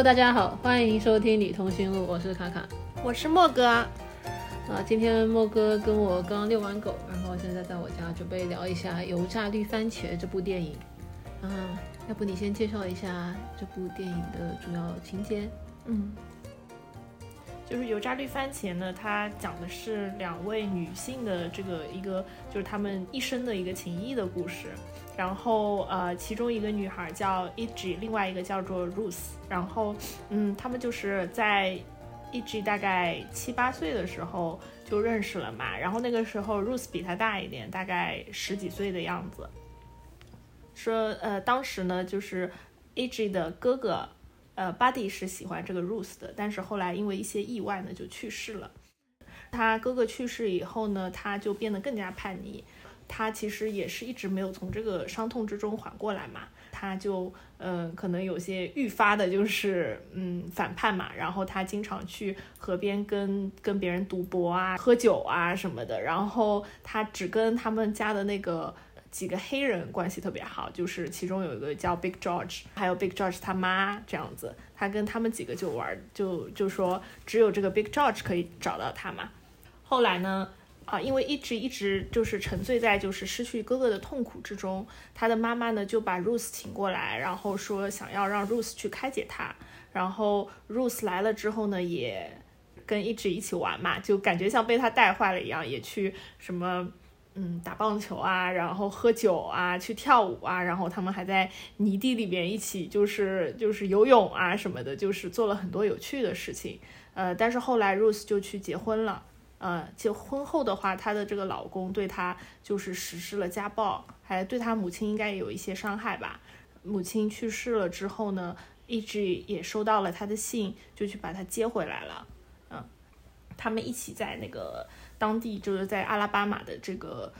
Hello，大家好，欢迎收听《女通讯录》，我是卡卡，我是莫哥。啊，今天莫哥跟我刚遛完狗，然后现在在我家准备聊一下《油炸绿番茄》这部电影。啊，要不你先介绍一下这部电影的主要情节？嗯，就是《油炸绿番茄》呢，它讲的是两位女性的这个一个，就是她们一生的一个情谊的故事。然后呃，其中一个女孩叫 E.G，另外一个叫做 Ruth。然后嗯，他们就是在 E.G 大概七八岁的时候就认识了嘛。然后那个时候 Ruth 比她大一点，大概十几岁的样子。说呃，当时呢，就是 E.G 的哥哥呃 Buddy 是喜欢这个 Ruth 的，但是后来因为一些意外呢，就去世了。他哥哥去世以后呢，他就变得更加叛逆。他其实也是一直没有从这个伤痛之中缓过来嘛，他就嗯，可能有些愈发的就是嗯反叛嘛，然后他经常去河边跟跟别人赌博啊、喝酒啊什么的，然后他只跟他们家的那个几个黑人关系特别好，就是其中有一个叫 Big George，还有 Big George 他妈这样子，他跟他们几个就玩，就就说只有这个 Big George 可以找到他嘛，后来呢？啊，因为一直一直就是沉醉在就是失去哥哥的痛苦之中，他的妈妈呢就把 Ruth 请过来，然后说想要让 Ruth 去开解他。然后 Ruth 来了之后呢，也跟一直一起玩嘛，就感觉像被他带坏了一样，也去什么嗯打棒球啊，然后喝酒啊，去跳舞啊，然后他们还在泥地里边一起就是就是游泳啊什么的，就是做了很多有趣的事情。呃，但是后来 Ruth 就去结婚了。呃，结婚后的话，她的这个老公对她就是实施了家暴，还对她母亲应该也有一些伤害吧。母亲去世了之后呢，一直也收到了他的信，就去把他接回来了。嗯，他们一起在那个当地，就是在阿拉巴马的这个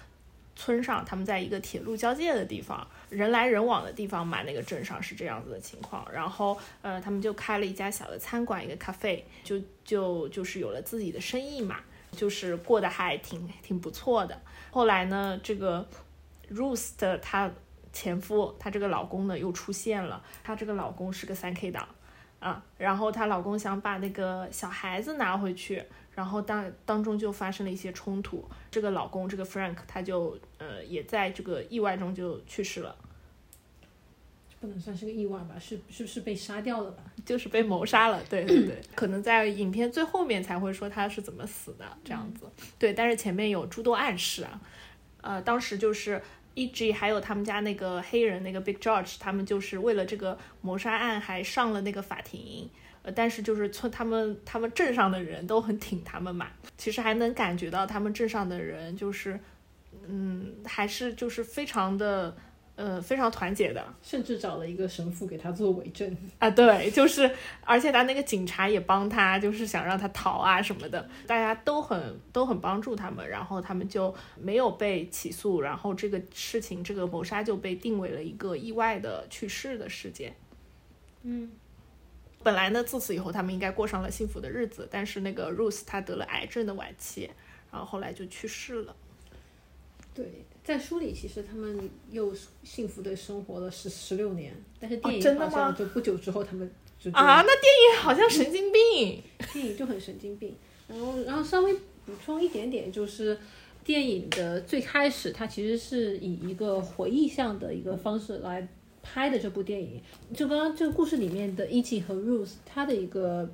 村上，他们在一个铁路交界的地方，人来人往的地方嘛，那个镇上是这样子的情况。然后，呃，他们就开了一家小的餐馆，一个咖啡，就就就是有了自己的生意嘛。就是过得还挺挺不错的。后来呢，这个 Ruth 的她前夫，她这个老公呢又出现了。她这个老公是个三 K 党啊，然后她老公想把那个小孩子拿回去，然后当当中就发生了一些冲突。这个老公这个 Frank 他就呃也在这个意外中就去世了。不能算是个意外吧？是是不是被杀掉了吧？就是被谋杀了，对对对，可能在影片最后面才会说他是怎么死的这样子。对，但是前面有诸多暗示啊。呃，当时就是 E.G. 还有他们家那个黑人那个 Big George，他们就是为了这个谋杀案还上了那个法庭。呃，但是就是村他们他们镇上的人都很挺他们嘛，其实还能感觉到他们镇上的人就是，嗯，还是就是非常的。呃，非常团结的，甚至找了一个神父给他做伪证啊，对，就是，而且他那个警察也帮他，就是想让他逃啊什么的，大家都很都很帮助他们，然后他们就没有被起诉，然后这个事情，这个谋杀就被定为了一个意外的去世的事件。嗯，本来呢，自此以后他们应该过上了幸福的日子，但是那个 Ruth 他得了癌症的晚期，然后后来就去世了。对。在书里，其实他们又幸福的生活了十十六年，但是电影好像就不久之后他们就啊，那电影好像神经病，电影就很神经病。然后，然后稍微补充一点点，就是电影的最开始，它其实是以一个回忆向的一个方式来拍的这部电影。就刚刚这个故事里面的 E.G. 和 Ruth，它的一个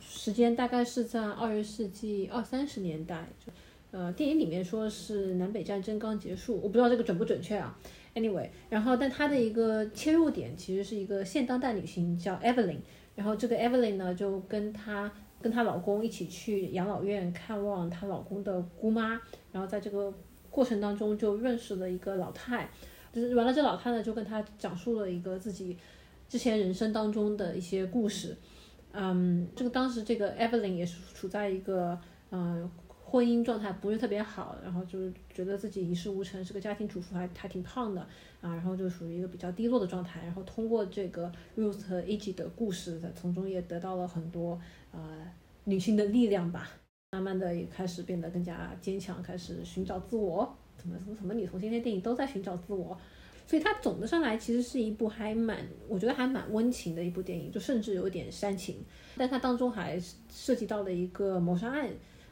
时间大概是在二十世纪二三十年代。就呃，电影里面说是南北战争刚结束，我不知道这个准不准确啊。Anyway，然后但它的一个切入点其实是一个现当代女性叫 Evelyn，然后这个 Evelyn 呢就跟她跟她老公一起去养老院看望她老公的姑妈，然后在这个过程当中就认识了一个老太，就是完了这老太呢就跟她讲述了一个自己之前人生当中的一些故事，嗯，这个当时这个 Evelyn 也是处在一个嗯。婚姻状态不是特别好，然后就是觉得自己一事无成，是个家庭主妇，还还挺胖的啊，然后就属于一个比较低落的状态。然后通过这个 Ruth 和 Ag 的故事，从中也得到了很多呃女性的力量吧。慢慢的也开始变得更加坚强，开始寻找自我。怎么怎么怎么女同性恋电影都在寻找自我？所以它总的上来其实是一部还蛮，我觉得还蛮温情的一部电影，就甚至有点煽情，但它当中还涉及到了一个谋杀案。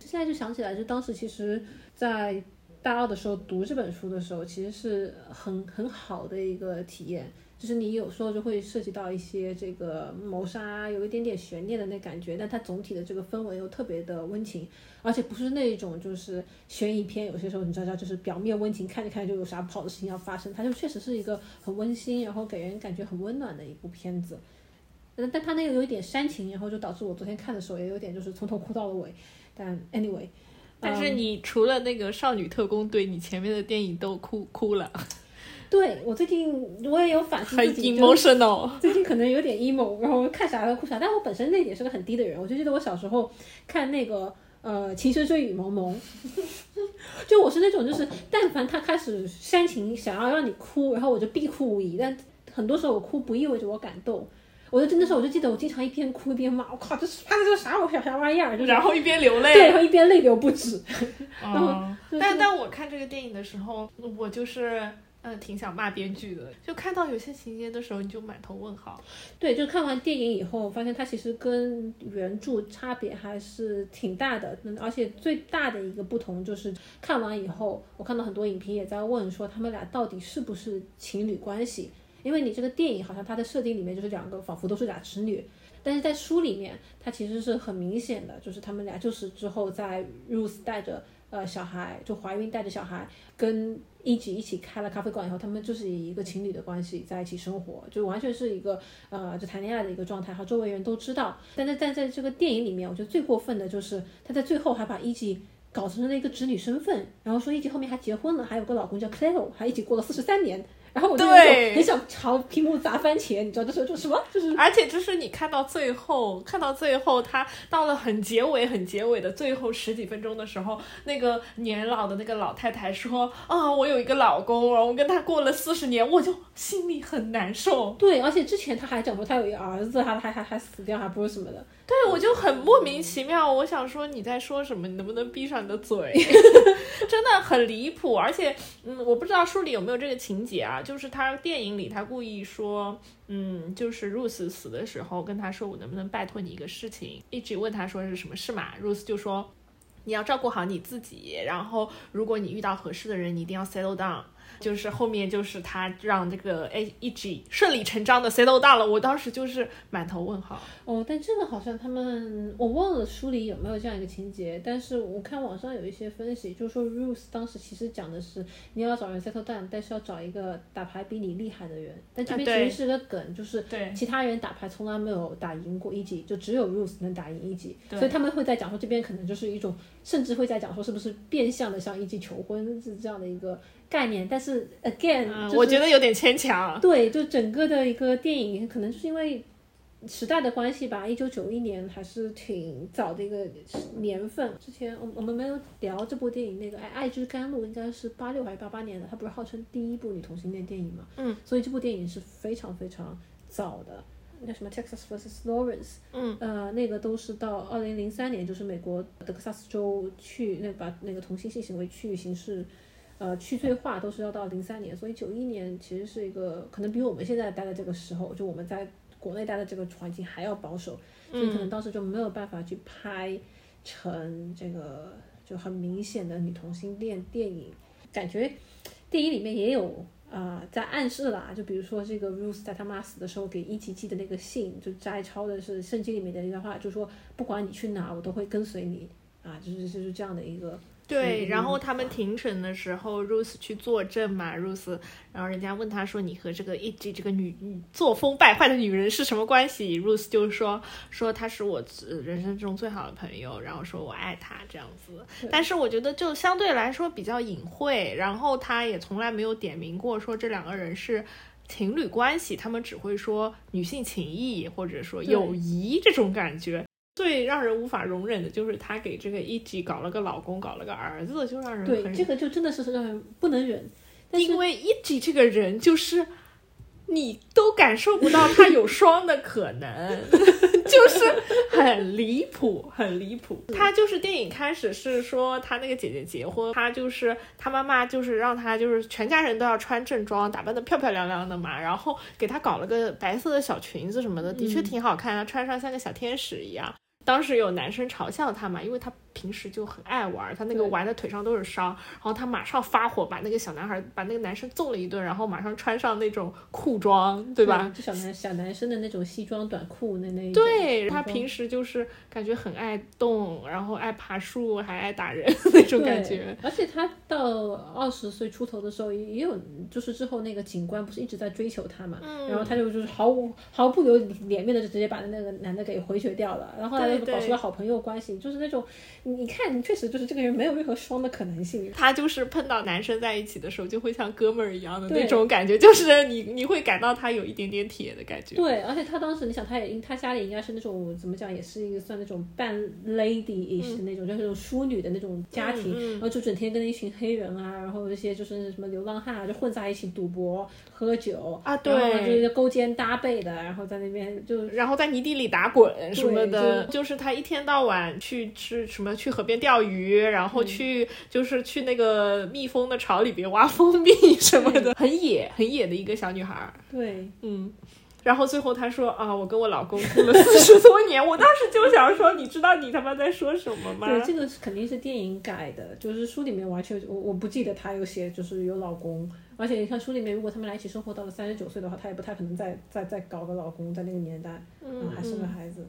现在就想起来，就当时其实，在大二的时候读这本书的时候，其实是很很好的一个体验。就是你有时候就会涉及到一些这个谋杀，有一点点悬念的那感觉，但它总体的这个氛围又特别的温情，而且不是那种就是悬疑片，有些时候你知道，就是表面温情，看着看着就有啥不好的事情要发生，它就确实是一个很温馨，然后给人感觉很温暖的一部片子。但但它那个有一点煽情，然后就导致我昨天看的时候也有点就是从头哭到了尾。但 anyway，但是你除了那个少女特工队，你前面的电影都哭 哭了。对我最近我也有反思自己，emotional，最近可能有点 emo，然后看啥都哭啥。但我本身泪点是个很低的人，我就记得我小时候看那个呃《情深深雨蒙蒙》，就我是那种就是但凡他开始煽情，想要让你哭，然后我就必哭无疑。但很多时候我哭不意味着我感动，我就真的是我就记得我经常一边哭一边骂，我靠，这是拍的这啥我啥玩意儿？然后一边流泪，对，然后一边泪流不止。然后，但但我看这个电影的时候，我就是。嗯，挺想骂编剧的，就看到有些情节的时候，你就满头问号。对，就看完电影以后，发现它其实跟原著差别还是挺大的。嗯，而且最大的一个不同就是，看完以后，我看到很多影评也在问说，他们俩到底是不是情侣关系？因为你这个电影好像它的设定里面就是两个仿佛都是俩侄女，但是在书里面，它其实是很明显的，就是他们俩就是之后在 Rose 带着呃小孩就怀孕带着小孩跟。一起一起开了咖啡馆以后，他们就是以一个情侣的关系在一起生活，就完全是一个呃，就谈恋爱的一个状态，和周围人都知道。但在在在这个电影里面，我觉得最过分的就是他在最后还把一吉搞成了一个侄女身份，然后说一吉后面还结婚了，还有个老公叫 Claire，还一起过了四十三年。然后我就很想朝屏幕砸番茄，你知道这时候就什么？就是，而且就是你看到最后，看到最后，他到了很结尾、很结尾的最后十几分钟的时候，那个年老的那个老太太说：“啊，我有一个老公，然后跟他过了四十年，我就心里很难受。”对，而且之前他还讲过他有一个儿子，还还还还死掉，还不是什么的。对，我就很莫名其妙。我想说你在说什么？你能不能闭上你的嘴？真的很离谱。而且，嗯，我不知道书里有没有这个情节啊？就是他电影里他故意说，嗯，就是 Rose 死的时候跟他说，我能不能拜托你一个事情？一直问他说是什么事嘛？Rose 就说你要照顾好你自己，然后如果你遇到合适的人，你一定要 settle down。就是后面就是他让这个 A E G 顺理成章的 settle down 了，我当时就是满头问号。哦，但这个好像他们我忘了书里有没有这样一个情节，但是我看网上有一些分析，就是说 Ruth 当时其实讲的是你要找人 settle down，但是要找一个打牌比你厉害的人。但这边其实是个梗，就是其他人打牌从来没有打赢过一级，就只有 Ruth 能打赢一级，所以他们会在讲说这边可能就是一种，甚至会在讲说是不是变相的向一级求婚是这样的一个。概念，但是 again，我觉得有点牵强。对，就整个的一个电影，可能是因为时代的关系吧。一九九一年还是挺早的一个年份。之前我我们没有聊这部电影，那个《爱爱之甘露》应该是八六还是八八年的，它不是号称第一部女同性恋电影嘛？嗯。所以这部电影是非常非常早的。那什么《Texas vs Lawrence》？嗯。呃，那个都是到二零零三年，就是美国德克萨斯州去那把那个同性性行为区域刑事。呃，去罪化都是要到零三年，所以九一年其实是一个可能比我们现在待的这个时候，就我们在国内待的这个环境还要保守，所以可能当时就没有办法去拍成这个就很明显的女同性恋电影。感觉电影里面也有啊，在暗示啦，就比如说这个 Ruth 在他妈死的时候给伊奇寄的那个信，就摘抄的是圣经里面的一段话，就说不管你去哪，我都会跟随你啊，就是就是这样的一个。对，然后他们庭审的时候，Rose 去作证嘛，Rose，然后人家问他说：“你和这个 E.G. 这个女作风败坏的女人是什么关系？”Rose 就说：“说她是我人生中最好的朋友，然后说我爱她这样子。”但是我觉得就相对来说比较隐晦，然后他也从来没有点名过说这两个人是情侣关系，他们只会说女性情谊或者说友谊这种感觉。最让人无法容忍的就是他给这个一吉搞了个老公，搞了个儿子，就让人对这个就真的是让人不能忍。因为一吉这个人就是你都感受不到他有双的可能，就是很离谱，很离谱。他就是电影开始是说他那个姐姐结婚，他就是他妈妈就是让他就是全家人都要穿正装，打扮的漂漂亮亮的嘛，然后给他搞了个白色的小裙子什么的，的确挺好看啊，穿上像个小天使一样。当时有男生嘲笑他嘛，因为他平时就很爱玩，他那个玩的腿上都是伤，然后他马上发火，把那个小男孩把那个男生揍了一顿，然后马上穿上那种裤装，对吧？就小男小男生的那种西装短裤那那。对他平时就是感觉很爱动，然后爱爬树，还爱打人 那种感觉。而且他到二十岁出头的时候，也有就是之后那个警官不是一直在追求他嘛，然后他就就是毫无毫不留脸面的就直接把那个男的给回绝掉了，然后后来。保持了好朋友关系，就是那种，你看，确实就是这个人没有任何双的可能性。他就是碰到男生在一起的时候，就会像哥们儿一样的那种感觉，就是你你会感到他有一点点铁的感觉。对，而且他当时，你想，他也他家里应该是那种怎么讲，也是一个算那种半 lady ish 的那种，就是那种淑女的那种家庭，然后就整天跟一群黑人啊，然后这些就是什么流浪汉啊，就混在一起赌博、喝酒啊，对，就是勾肩搭背的，然后在那边就然后在泥地里打滚什么的，就是。他一天到晚去吃什么？去河边钓鱼，然后去就是去那个蜜蜂的巢里边挖蜂蜜什么的，很野很野的一个小女孩。对，嗯。然后最后她说啊，我跟我老公哭了四十多年。我当时就想说，你知道你他妈在说什么吗？对，这个肯定是电影改的，就是书里面完全我我不记得她有写，就是有老公。而且你看书里面，如果他们俩一起生活到了三十九岁的话，她也不太可能再再再搞个老公，在那个年代，嗯，还生个孩子。嗯，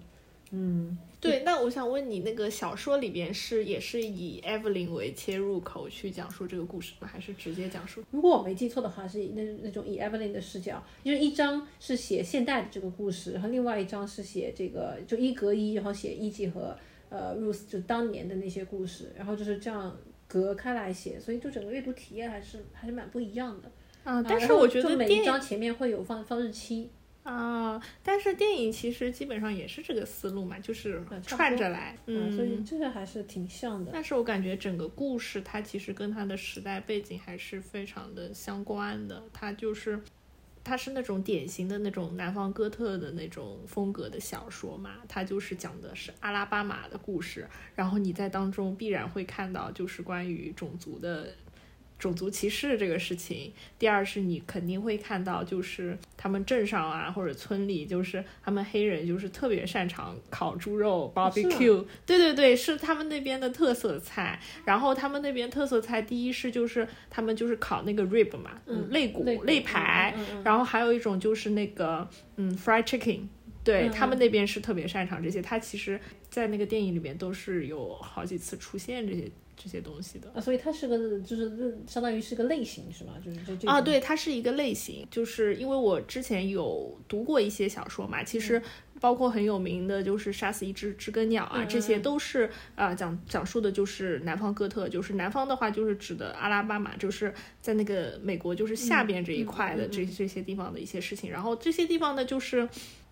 对，那我想问你，那个小说里边是也是以 Evelyn 为切入口去讲述这个故事吗？还是直接讲述？如果我没记错的话，是那那种以 Evelyn 的视角，就是一章是写现代的这个故事，然后另外一章是写这个就一隔一，然后写一季和呃 Ruth 就当年的那些故事，然后就是这样隔开来写，所以就整个阅读体验还是还是蛮不一样的。啊，但是我觉得每一章前面会有放放日期。啊，但是电影其实基本上也是这个思路嘛，就是串着来，嗯，所以这个还是挺像的。但是我感觉整个故事它其实跟它的时代背景还是非常的相关的，它就是，它是那种典型的那种南方哥特的那种风格的小说嘛，它就是讲的是阿拉巴马的故事，然后你在当中必然会看到就是关于种族的。种族歧视这个事情，第二是你肯定会看到，就是他们镇上啊或者村里，就是他们黑人就是特别擅长烤猪肉 barbecue，对对对，是他们那边的特色菜。然后他们那边特色菜，第一是就是他们就是烤那个 rib 嘛，嗯，肋骨肋排，然后还有一种就是那个嗯 fried chicken，对他们那边是特别擅长这些。他其实，在那个电影里面都是有好几次出现这些。这些东西的。啊，所以它是个就是相当于是个类型是吗？就是这啊，对，它是一个类型，就是因为我之前有读过一些小说嘛，其实包括很有名的，就是《杀死一只知更鸟》啊，这些都是啊讲讲述的就是南方哥特，就是南方的话就是指的阿拉巴马，就是在那个美国就是下边这一块的这这些地方的一些事情，然后这些地方呢就是。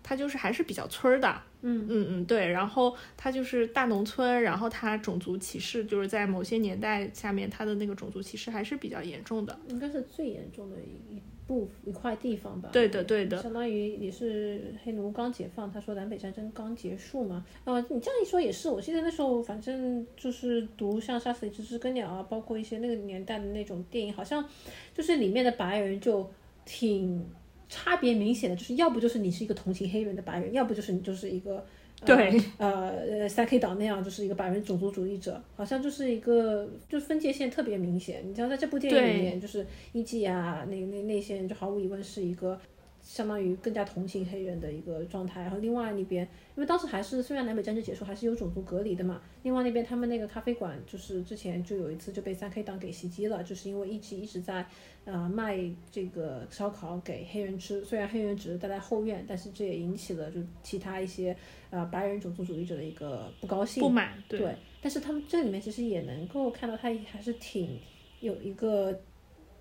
它就是还是比较村儿的，嗯嗯嗯，对，然后它就是大农村，然后它种族歧视就是在某些年代下面，它的那个种族歧视还是比较严重的，应该是最严重的一部一块地方吧。对的对的，相当于也是黑奴刚解放，他说南北战争刚结束嘛。啊，你这样一说也是，我记得那时候反正就是读像《杀死一只知更鸟》啊，包括一些那个年代的那种电影，好像就是里面的白人就挺。差别明显的，就是要不就是你是一个同情黑人的白人，要不就是你就是一个对 呃呃三 K 党那样，就是一个白人种族主义者，好像就是一个就是分界线特别明显。你知道在这部电影里面，就是一季啊，那那那些人就毫无疑问是一个。相当于更加同情黑人的一个状态，然后另外那边，因为当时还是虽然南北战争结束，还是有种族隔离的嘛。另外那边他们那个咖啡馆，就是之前就有一次就被三 K 党给袭击了，就是因为一直一直在呃卖这个烧烤给黑人吃，虽然黑人只是待在后院，但是这也引起了就其他一些呃白人种族主义者的一个不高兴不满。对，但是他们这里面其实也能够看到，他还是挺有一个。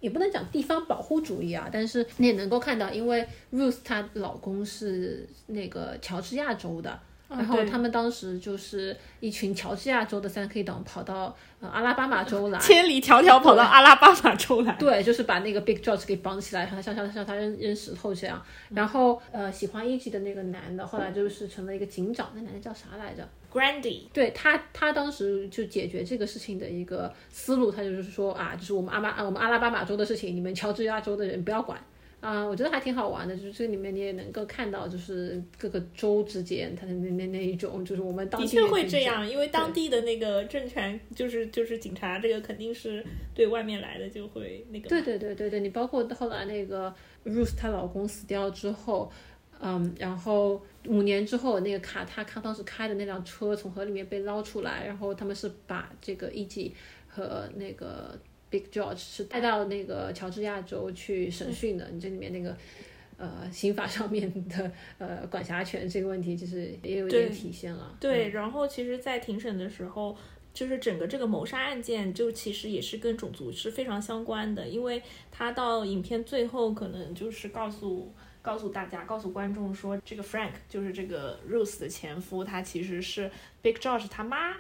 也不能讲地方保护主义啊，但是你也能够看到，因为 Ruth 她老公是那个乔治亚州的，然后他们当时就是一群乔治亚州的三 K 党跑到呃阿拉巴马州来，千里迢迢跑到阿拉巴马州来。对，就是把那个 Big George 给绑起来，然后像像像他扔扔石头这样。然后呃，喜欢一级的那个男的，后来就是成了一个警长，那男的叫啥来着？Grandy。对他，他当时就解决这个事情的一个思路，他就是说啊，就是我们阿巴我们阿拉巴马州的事情，你们乔治亚州的人不要管。啊，我觉得还挺好玩的，就是这里面你也能够看到，就是各个州之间他的那那那一种，就是我们当地的确会这样，因为当地的那个政权就是就是警察，这个肯定是对外面来的就会那个。对对对对对，你包括后来那个 Ruth 她老公死掉之后，嗯，然后五年之后那个卡塔他当时开的那辆车从河里面被捞出来，然后他们是把这个一级和那个。Big George 是带到那个乔治亚州去审讯的，你这里面那个呃刑法上面的呃管辖权这个问题，其实也有一点体现了。对，然后其实，在庭审的时候，就是整个这个谋杀案件，就其实也是跟种族是非常相关的，因为他到影片最后可能就是告诉告诉大家，告诉观众说，这个 Frank 就是这个 Rose 的前夫，他其实是 Big George 他妈。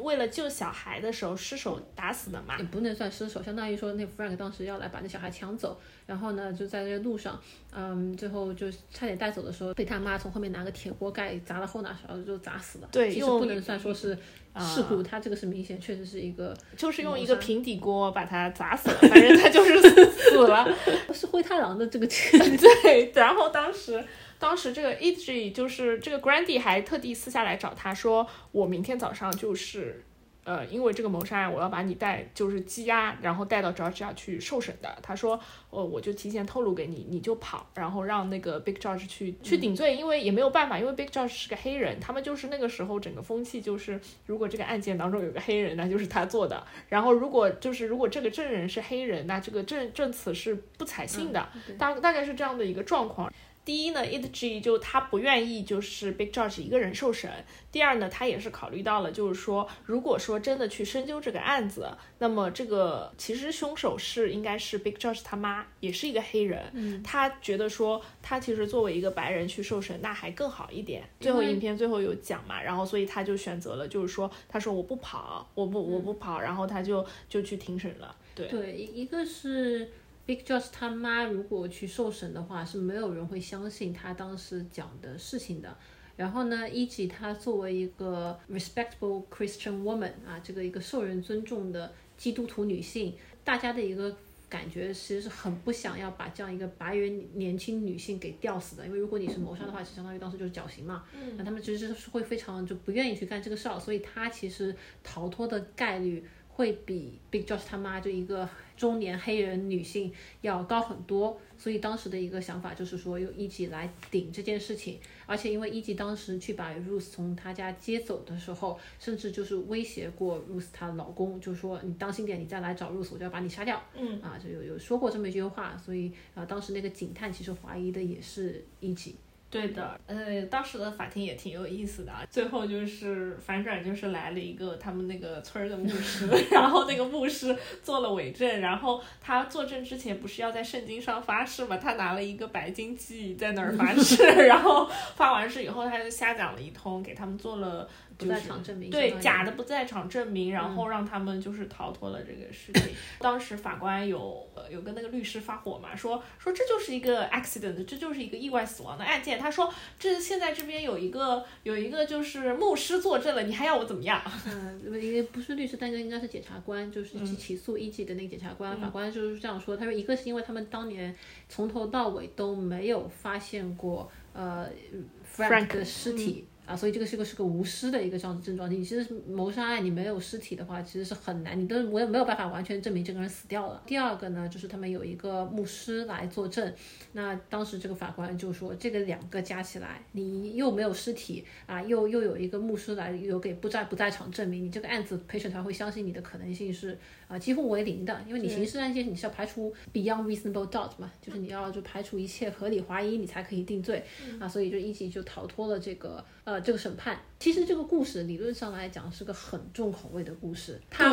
为了救小孩的时候失手打死的嘛，也不能算失手，相当于说那 Frank 当时要来把那小孩抢走，然后呢就在这个路上，嗯，最后就差点带走的时候，被他妈从后面拿个铁锅盖砸了后脑勺就砸死了。对，其实不能算说是事故，他这个是明显确实是一个，就是用一个平底锅把他砸死了，反正他就是死了，是灰太狼的这个 对，然后当时。当时这个 e g 就是这个 Grandy 还特地私下来找他说，我明天早上就是，呃，因为这个谋杀案，我要把你带就是羁押，然后带到 Georgia 去受审的。他说，呃，我就提前透露给你，你就跑，然后让那个 Big George 去去顶罪，因为也没有办法，因为 Big George 是个黑人，他们就是那个时候整个风气就是，如果这个案件当中有个黑人，那就是他做的。然后如果就是如果这个证人是黑人，那这个证证词是不采信的，大大概是这样的一个状况。第一呢，Itg 就他不愿意就是 Big George 一个人受审。第二呢，他也是考虑到了，就是说，如果说真的去深究这个案子，那么这个其实凶手是应该是 Big George 他妈，也是一个黑人。嗯，他觉得说他其实作为一个白人去受审，那还更好一点。最后影片最后有讲嘛，然后所以他就选择了，就是说，他说我不跑，我不我不跑，然后他就就去庭审了。对对，一一个是。Big Josh 他妈如果去受审的话，是没有人会相信他当时讲的事情的。然后呢，一吉她作为一个 respectable Christian woman 啊，这个一个受人尊重的基督徒女性，大家的一个感觉其实是很不想要把这样一个白人年轻女性给吊死的，因为如果你是谋杀的话，就相当于当时就是绞刑嘛。那他们其实是会非常就不愿意去干这个事儿，所以她其实逃脱的概率。会比 Big Josh 他妈就一个中年黑人女性要高很多，所以当时的一个想法就是说用一级来顶这件事情，而且因为一级当时去把 Ruth 从他家接走的时候，甚至就是威胁过 Ruth 她老公，就说你当心点，你再来找 Ruth 我就要把你杀掉。嗯，啊，就有有说过这么一句话，所以啊，当时那个警探其实怀疑的也是一级。对的，呃，当时的法庭也挺有意思的啊。最后就是反转，就是来了一个他们那个村儿的牧师，然后那个牧师做了伪证，然后他作证之前不是要在圣经上发誓嘛？他拿了一个白金记在那儿发誓，然后发完誓以后，他就瞎讲了一通，给他们做了。不在场证明对假的不在场证明，然后让他们就是逃脱了这个事情。当时法官有有跟那个律师发火嘛，说说这就是一个 accident，这就是一个意外死亡的案件。他说这现在这边有一个有一个就是牧师作证了，你还要我怎么样？嗯，因为不是律师，但是应该是检察官，就是起起诉一级的那个检察官。法官就是这样说，他说一个是因为他们当年从头到尾都没有发现过呃 Frank 的尸体。啊，所以这个是个是个无尸的一个这样的症状。你其实谋杀案，你没有尸体的话，其实是很难，你都我也没有办法完全证明这个人死掉了。第二个呢，就是他们有一个牧师来作证。那当时这个法官就说，这个两个加起来，你又没有尸体啊，又又有一个牧师来有给不在不在场证明，你这个案子陪审团会相信你的可能性是啊几乎为零的，因为你刑事案件你是要排除 beyond reasonable doubt 嘛，就是你要就排除一切合理怀疑，你才可以定罪啊，所以就一起就逃脱了这个。呃，这个审判其实这个故事理论上来讲是个很重口味的故事，它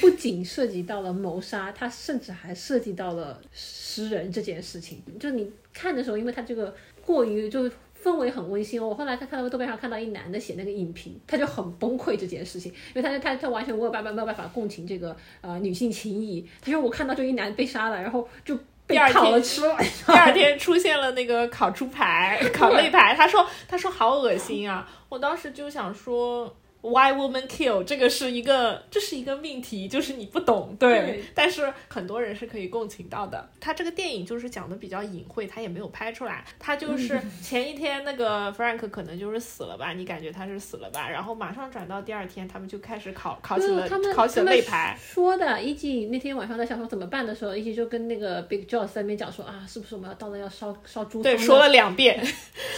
不仅涉及到了谋杀，它甚至还涉及到了食人这件事情。就你看的时候，因为它这个过于就氛围很温馨哦。我后来他看到豆瓣上看到一男的写那个影评，他就很崩溃这件事情，因为他他他完全没有办法没有办法共情这个呃女性情谊。他说我看到就一男被杀了，然后就被第二天吃了。第二天出现了那个烤猪排、烤 肋排，他说他说好恶心啊！我当时就想说。Why woman kill？这个是一个，这是一个命题，就是你不懂，对。对但是很多人是可以共情到的。他这个电影就是讲的比较隐晦，他也没有拍出来。他就是前一天那个 Frank 可能就是死了吧，你感觉他是死了吧？然后马上转到第二天，他们就开始烤烤起了他们烤起了肋排。说的，一季那天晚上在想说怎么办的时候，一季就跟那个 Big Joss 在那边讲说啊，是不是我们要到了要烧烧猪汤对，说了两遍。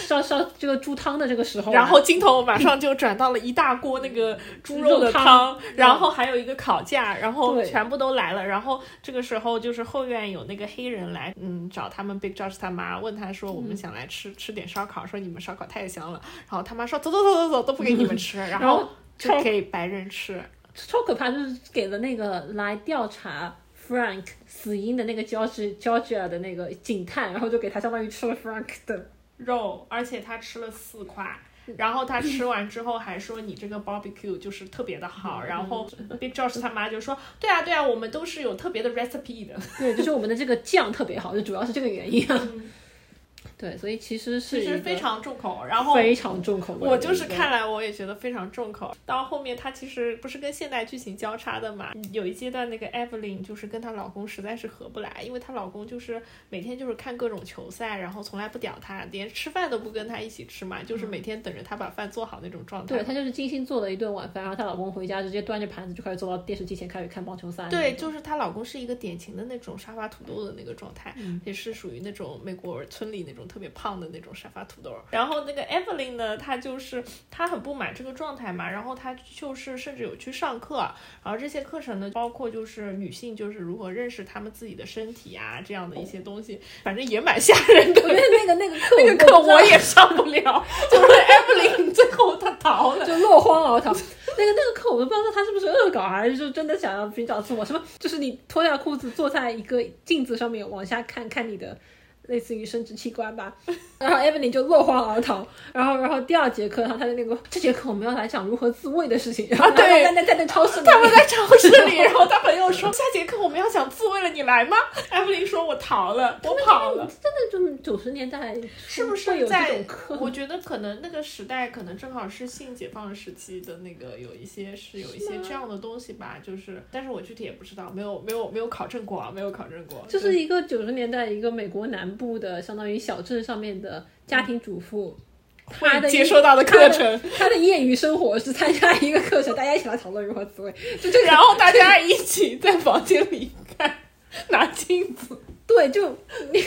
烧烧这个猪汤的这个时候啊，然后镜头马上就转到了一大锅那个猪肉的汤汤，然后还有一个烤架，然后全部都来了。然后这个时候就是后院有那个黑人来，嗯，找他们 Big Josh 他妈，问他说我们想来吃吃点烧烤，说你们烧烤太香了。然后他妈说走走走走走，都不给你们吃，然然后后就给白人吃。超可怕，就是给了那个来调查 Frank 死因的那个 George Georgia 的那个警探，然后就给他相当于吃了 Frank 的。肉，而且他吃了四块。然后他吃完之后还说你这个 barbecue 就是特别的好，然后 Big Josh 他妈就说对啊对啊，我们都是有特别的 recipe 的。对，就是我们的这个酱特别好，就主要是这个原因啊。对，所以其实是其实非常重口，然后非常重口。我就是看来我也觉得非常重口。到后面她其实不是跟现代剧情交叉的嘛，有一阶段那个 Evelyn 就是跟她老公实在是合不来，因为她老公就是每天就是看各种球赛，然后从来不屌她，连吃饭都不跟她一起吃嘛，就是每天等着她把饭做好那种状态。对她就是精心做了一顿晚饭，然后她老公回家直接端着盘子就开始坐到电视机前开始看棒球赛。对，就是她老公是一个典型的那种沙发土豆的那个状态，嗯也是属于那种美国村里那种特别胖的那种沙发土豆。然后那个 Evelyn 呢，她就是她很不满这个状态嘛，然后她就是甚至有去上课，然后这些课程呢，包括就是女性就是如何认识她们自己的身体啊这样的一些东西，反正也蛮吓人的。我觉得那个那个课 那个课我也上不了，就是 Evelyn 最后她逃了。就落荒而逃。那个那个课我都不知道他是不是恶搞，还是就真的想要寻找自我。什么就是你脱掉裤子坐在一个镜子上面往下看看你的。类似于生殖器官吧，然后 Evelyn 就落荒而逃，然后然后第二节课，然后他的那个这节课我们要来讲如何自慰的事情，然后啊 对在在在那超市里，他们在超市里，然后他朋友说下节课我们要讲自慰了，你来吗？艾弗琳说我逃了，我跑了。真的就是九十年代是不是有这种课？我觉得可能那个时代可能正好是性解放时期的那个有一些是有一些这样的东西吧，就是，但是我具体也不知道，没有没有没有考证过啊，没有考证过。就是一个九十年代一个美国南部的相当于小镇上面的家庭主妇，她的接收到的课程，她的业余生活是参加一个课程，大家一起来讨论如何自慰，就就然后大家一起在房间里看，拿镜子。对，就你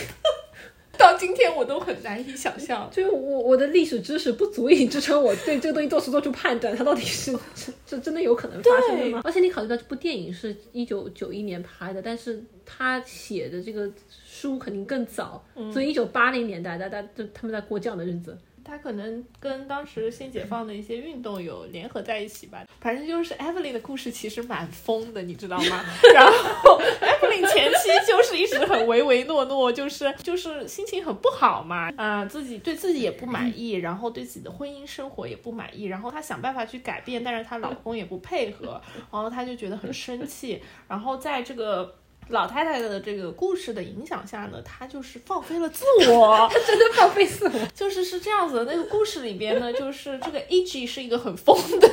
到今天我都很难以想象。就是我我的历史知识不足以支撑我对这个东西做出做出判断，它到底是 是是真的有可能发生的吗？而且你考虑到这部电影是一九九一年拍的，但是他写的这个书肯定更早，所以一九八零年代，大家就他们在过这样的日子。他可能跟当时新解放的一些运动有联合在一起吧。反正就是 Evelyn 的故事其实蛮疯的，你知道吗？然后 Evelyn 前期就是一直很唯唯诺诺，就是就是心情很不好嘛，啊、自己对自己也不满意，然后对自己的婚姻生活也不满意，然后她想办法去改变，但是她老公也不配合，然后她就觉得很生气，然后在这个。老太太的这个故事的影响下呢，她就是放飞了自我，她 真的放飞自我，就是是这样子的。那个故事里边呢，就是这个 A G 是一个很疯的、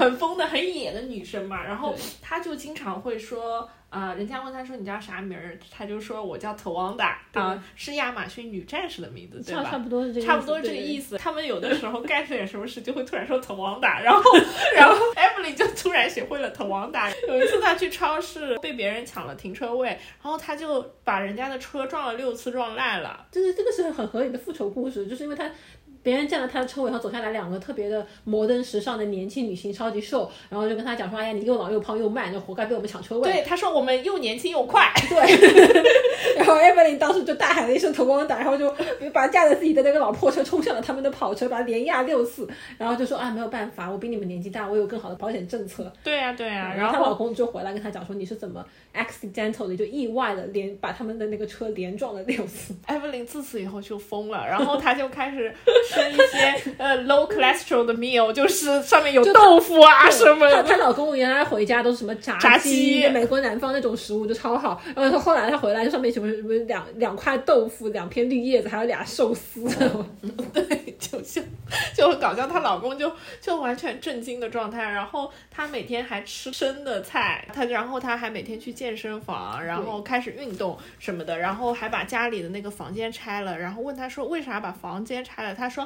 很疯的、很野的女生嘛，然后她就经常会说。啊、人家问他说你叫啥名儿，他就说我叫 Tawanda 啊、是亚马逊女战士的名字，对吧？差差不多是这个，差不多这个意思。他们有的时候 干点什么事，就会突然说藤王打，然后 然后 Emily 就突然学会了藤王打。有一次他去超市被别人抢了停车位，然后他就把人家的车撞了六次，撞烂了。就是这个是很合理的复仇故事，就是因为他别人占了他的车尾，然后走下来两个特别的摩登时尚的年轻女性，超级瘦，然后就跟他讲说，哎呀，你又老又胖又慢，就活该被我们抢车位。对，他说我们又年轻又快。对，然 然后 Evelyn 当时就大喊了一声“头光打”，然后就把驾着自己的那个老破车冲向了他们的跑车，把他连压六次，然后就说啊没有办法，我比你们年纪大，我有更好的保险政策。对呀、对呀、然后她老公就回来跟她讲说你是怎么 accidental 的就意外的连把他们的那个车连撞了六次。艾弗琳自此以后就疯了，然后她就开始吃一些呃 low cholesterol 的 meal，就是上面有豆腐啊什么的。她她老公原来回家都是什么炸炸鸡美国南方那种食物就超好，然后后来他回来就上面什么什么两两块豆腐，两片绿叶子，还有俩寿司。对，就就就很搞笑，她老公就就完全震惊的状态，然后她每天还吃生的菜，她然后她还每天去健身房，然后开始运动什么的，然后还把家里的那个房间拆了，然后问她说为啥把房间拆了，她说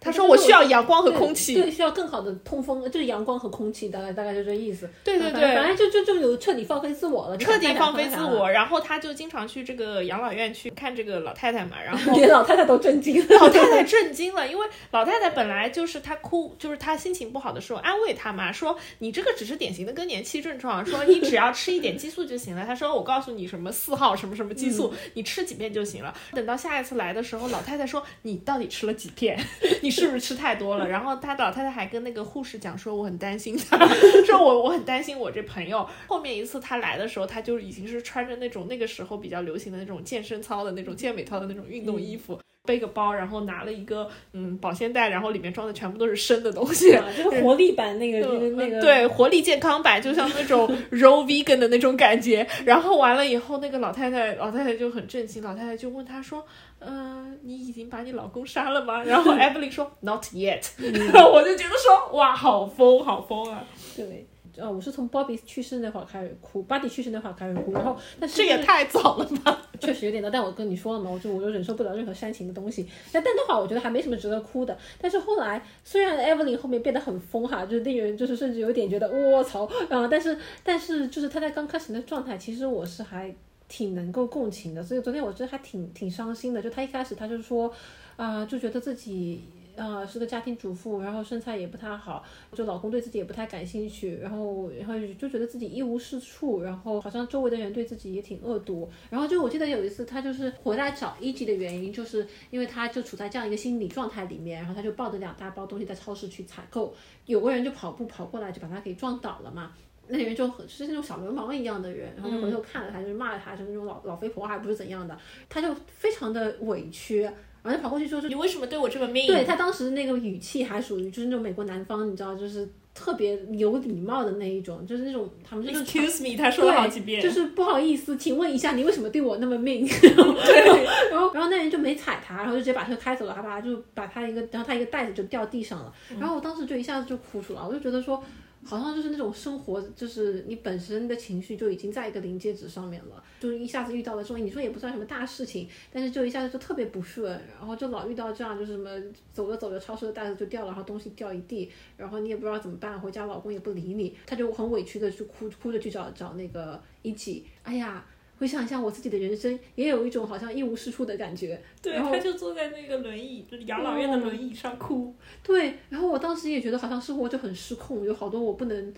她说我需要阳光和空气，对，需要更好的通风，就是阳光和空气，大概大概就这意思。对对对反正就就就有彻底放飞自我了，彻底放飞自我，然后他就经常去这个养老院去看这个老太太嘛，然后 连老太太都震惊了。老太太震惊了，因为老太太本来就是她哭，就是她心情不好的时候安慰她嘛，说你这个只是典型的更年期症状，说你只要吃一点激素就行了。她说我告诉你什么四号什么什么激素，你吃几片就行了。等到下一次来的时候，老太太说你到底吃了几片？你 是不是吃太多了？然后他老太太还跟那个护士讲说我很担心她，说我我很担心我这朋友。后面一次他来的时候，她就已经是穿着那种那个时候比较流行的那种健身操的那种健美操的那种运动衣服。背个包，然后拿了一个嗯保鲜袋，然后里面装的全部都是生的东西。啊就是活力版那个那个那个，对，活力健康版，就像那种 raw vegan 的那种感觉。然后完了以后，那个老太太，老太太就很震惊，老太太就问她说：“嗯、你已经把你老公杀了吗？” 然后 Evelyn 说：“Not yet。然后我就觉得说：“哇，好疯，好疯啊！对。呃，我是从 Bobby 去世那会儿开始哭，Buddy 去世那会儿开始哭，然后但是这也太早了吧？确实有点早，但我跟你说了嘛，我就我就忍受不了任何煽情的东西。但但那会儿我觉得还没什么值得哭的。但是后来虽然 Evelyn 后面变得很疯哈，就是令人就是甚至有点觉得我操啊、但是但是就是他在刚开始那状态，其实我是还挺能够共情的。所以昨天我觉得还挺挺伤心的。就他一开始他就说，啊、就觉得自己。啊、是个家庭主妇，然后身材也不太好，就老公对自己也不太感兴趣，然后然后就觉得自己一无是处，然后好像周围的人对自己也挺恶毒。然后就我记得有一次，他就是回来找一级的原因，就是因为他就处在这样一个心理状态里面，然后他就抱着两大包东西在超市去采购，有个人就跑步跑过来就把他给撞倒了嘛。那人就很是那种小流氓一样的人，然后就回头看了他，就是骂了他，就是那种老老肥婆还不是怎样的，他就非常的委屈，然后就跑过去说，说你为什么对我这么 mean？对他当时那个语气还属于就是那种美国南方，你知道，就是特别有礼貌的那一种，就是那种他们就是 Excuse me，他说了好几遍，就是不好意思，请问一下，你为什么对我那么命？对，然后然后那人就没踩他，然后就直接把车开走了，他把他就把他一个，然后他一个袋子就掉地上了，然后我当时就一下子就哭出来，我就觉得说。好像就是那种生活，就是你本身的情绪就已经在一个临界值上面了，就是一下子遇到了这种，你说也不算什么大事情，但是就一下子就特别不顺，然后就老遇到这样，就是什么走着走着超市的袋子就掉了，然后东西掉一地，然后你也不知道怎么办，回家老公也不理你，他就很委屈的去哭哭着去找找那个一起，哎呀。回想一下我自己的人生，也有一种好像一无是处的感觉。对，他就坐在那个轮椅，就是养老院的轮椅上哭。对，然后我当时也觉得好像生活就很失控，有好多我不能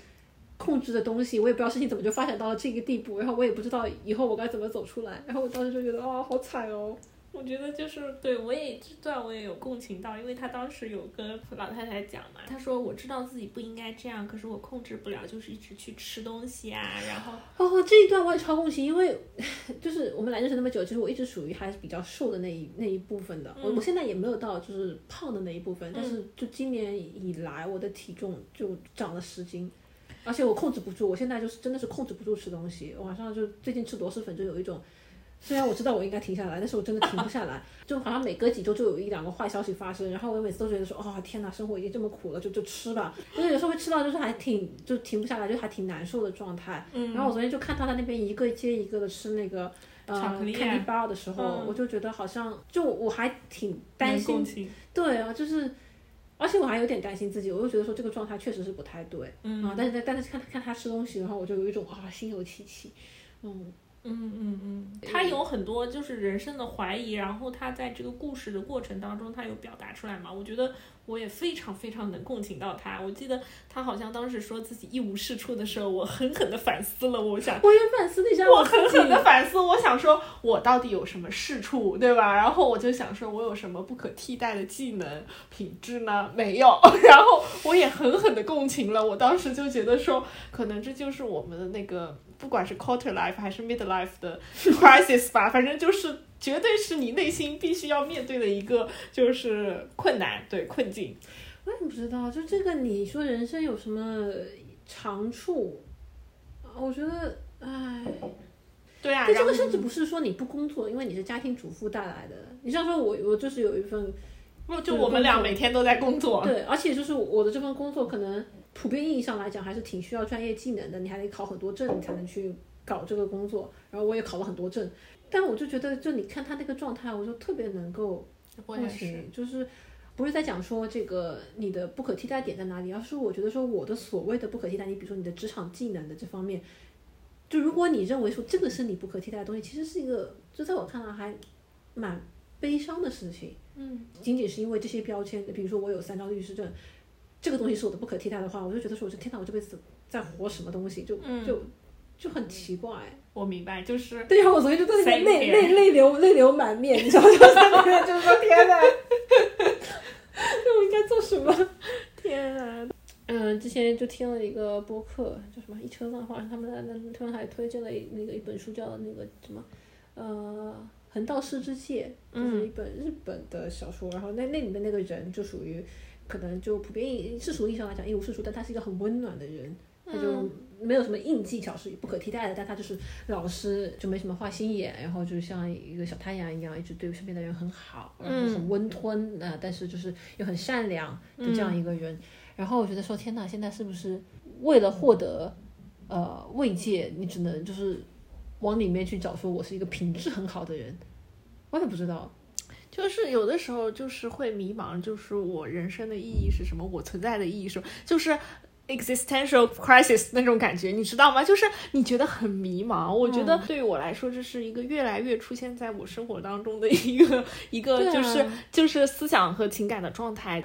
控制的东西，我也不知道事情怎么就发展到了这个地步，然后我也不知道以后我该怎么走出来，然后我当时就觉得啊、好惨哦。我觉得就是对我也这段我也有共情到，因为他当时有跟老太太讲嘛，他说我知道自己不应该这样，可是我控制不了，就是一直去吃东西啊，然后哦，这一段我也超共情，因为就是我们来认识那么久，其实我一直属于还是比较瘦的那一那一部分的。我我现在也没有到就是胖的那一部分，但是就今年以来我的体重就长了十斤，而且我控制不住，我现在就是真的是控制不住吃东西，晚上就最近吃螺蛳粉就有一种。虽然我知道我应该停下来，但是我真的停不下来，就好像每隔几周就有一两个坏消息发生，然后我每次都觉得说，哦天哪，生活已经这么苦了，就就吃吧。就是有时候会吃到就是还挺就停不下来，就还挺难受的状态。然后我昨天就看他在那边一个接一个的吃那个呃巧克力啊 candy bar 的时候，嗯我就觉得好像就我还挺担心，情，对啊，就是。而且我还有点担心自己，我就觉得说这个状态确实是不太对，嗯啊，但是但是看看他吃东西，然后我就有一种啊心有戚戚，嗯，嗯嗯嗯，他有很多就是人生的怀疑，然后他在这个故事的过程当中，他有表达出来嘛？我觉得我也非常非常能共情到他。我记得他好像当时说自己一无是处的时候，我狠狠的反思了。我想，我也反思了一下，我狠狠的反思，我想说，我到底有什么是处，对吧？然后我就想说，我有什么不可替代的技能品质呢？没有。然后我也狠狠的共情了。我当时就觉得说，可能这就是我们的那个，不管是 quarter life 还是 mid life 的 crisis 吧，反正就是绝对是你内心必须要面对的一个就是困难，对困境。我也不知道，就这个你说人生有什么长处？我觉得，唉，对啊，这这个甚至不是说你不工作，因为你是家庭主妇带来的。你像说我，我就是有一份，不就我们俩每天都在工作，对，而且就是我的这份工作，可能普遍意义上来讲还是挺需要专业技能的，你还得考很多证，你才能去搞这个工作。然后我也考了很多证，但我就觉得，就你看他那个状态，我就特别能够共情，就是不是在讲说这个你的不可替代点在哪里，而是我觉得说我的所谓的不可替代，你比如说你的职场技能的这方面。就如果你认为说这个是你不可替代的东西，其实是一个，就在我看来还蛮悲伤的事情。嗯，仅仅是因为这些标签，比如说我有三张律师证，这个东西是我的不可替代的话，我就觉得说，我这天哪，我这辈子在活什么东西，就就就很奇怪。我明白，就是对呀，我昨天就在那泪泪泪流泪流满面，你知道吗？就是那边就是说天哪，那我应该做什么？天啊！嗯，之前就听了一个播客，叫什么一车漫画，他们在那突然还推荐了那个一本书，叫那个什么，呃，横道世之介，就是一本日本的小说。然后那那里面那个人就属于，可能就普遍意世俗意义上来讲一无是处，但他是一个很温暖的人，他就没有什么硬技巧是不可替代的，但他就是老师，就没什么花心眼，然后就像一个小太阳一样，一直对身边的人很好，然后很温吞啊，但是就是又很善良的这样一个人。然后我觉得说天呐，现在是不是为了获得呃慰藉，你只能就是往里面去找，说我是一个品质很好的人，我也不知道，就是有的时候就是会迷茫，就是我人生的意义是什么，我存在的意义是，就是 existential crisis 那种感觉，你知道吗？就是你觉得很迷茫。我觉得对于我来说，这是一个越来越出现在我生活当中的一个一个就是就是思想和情感的状态。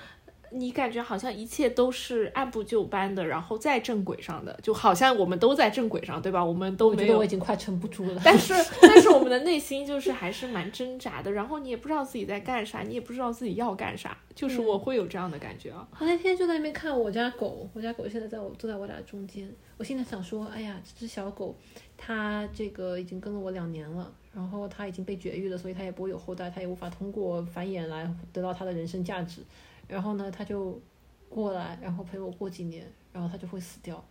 你感觉好像一切都是按部就班的，然后在正轨上的，就好像我们都在正轨上，对吧？我们都觉得我已经快撑不住了。但是，但是我们的内心就是还是蛮挣扎的。然后你也不知道自己在干啥，你也不知道自己要干啥，就是我会有这样的感觉啊。我那天就在那边看我家狗，我家狗现在在我坐在我俩中间。我现在想说，哎呀，这只小狗，它这个已经跟了我两年了，然后它已经被绝育了，所以它也不会有后代，它也无法通过繁衍来得到它的人生价值。然后呢，他就过来，然后陪我过几年，然后他就会死掉。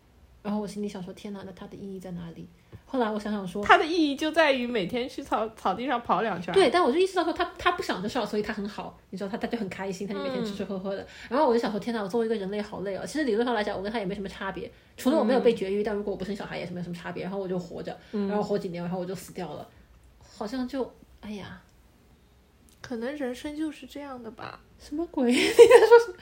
然后我心里想说：天哪，那它的意义在哪里？后来我想想说，它的意义就在于每天去草草地上跑两圈。对，但我就意识到说，他他不想这事儿，所以他很好。你知道，他他就很开心，他就每天吃吃喝喝的。然后我就想说：天哪，我作为一个人类好累啊！其实理论上来讲，我跟他也没什么差别，除了我没有被绝育。但如果我不生小孩，也是没有什么差别。然后我就活着，然后活几年，然后我就死掉了。好像就哎呀。可能人生就是这样的吧？什么鬼？你在说什么？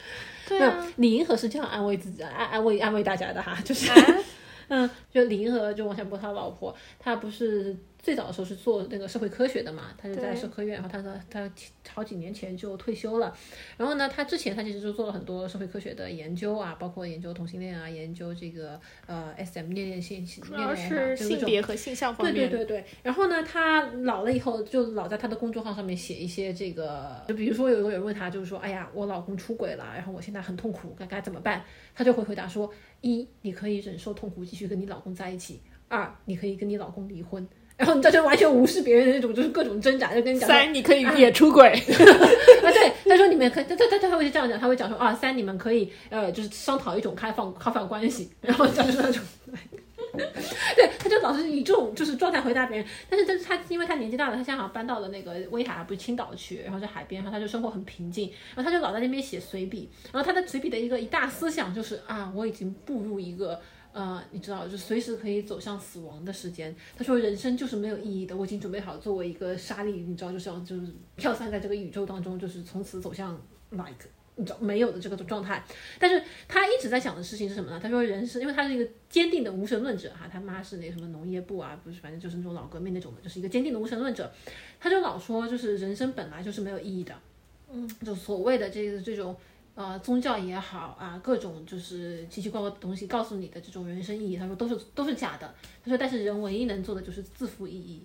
对啊，李银河是这样安慰自己、安安慰安慰大家的哈，就是，嗯，就李银河就王小波他老婆，他不是。最早的时候是做那个社会科学的嘛，他是在社科院，然后他说他好几年前就退休了，然后呢，他之前他其实就做了很多社会科学的研究啊，包括研究同性恋啊，研究这个呃 SM 恋恋性主要是性别和性向方面。对对对对，然后呢，他老了以后就老在他的公众号上面写一些这个，就比如说有一个人问他，就是说，哎呀，我老公出轨了，然后我现在很痛苦，该该怎么办？他就会回答说，一，你可以忍受痛苦，继续跟你老公在一起；二，你可以跟你老公离婚。然后你这就完全无视别人的那种，就是各种挣扎，就跟你讲。三，你可以也出轨。啊，对，他说你们可，他他他他会这样讲，他会讲说啊，三，你们可以呃，就是商讨一种开放开放关系，然后就是那种。对，他就老是以这种就是状态回答别人，但是但是他因为他年纪大了，他现在好像搬到了那个威海，不是青岛去，然后在海边，然后他就生活很平静，然后他就老在那边写随笔，然后他的随笔的一个一大思想就是啊，我已经步入一个。呃，你知道，就随时可以走向死亡的时间。他说，人生就是没有意义的。我已经准备好作为一个沙粒，你知道，就是要就是飘散在这个宇宙当中，就是从此走向 like 你知道没有的这个状态。但是他一直在想的事情是什么呢？他说，人是因为他是一个坚定的无神论者哈，他妈是那什么农业部啊，不是，反正就是那种老革命那种的，就是一个坚定的无神论者。他就老说，就是人生本来就是没有意义的，嗯，就所谓的这个这种。呃宗教也好啊，各种就是奇奇怪怪的东西告诉你的这种人生意义，他说都是都是假的。他说，但是人唯一能做的就是自负意义，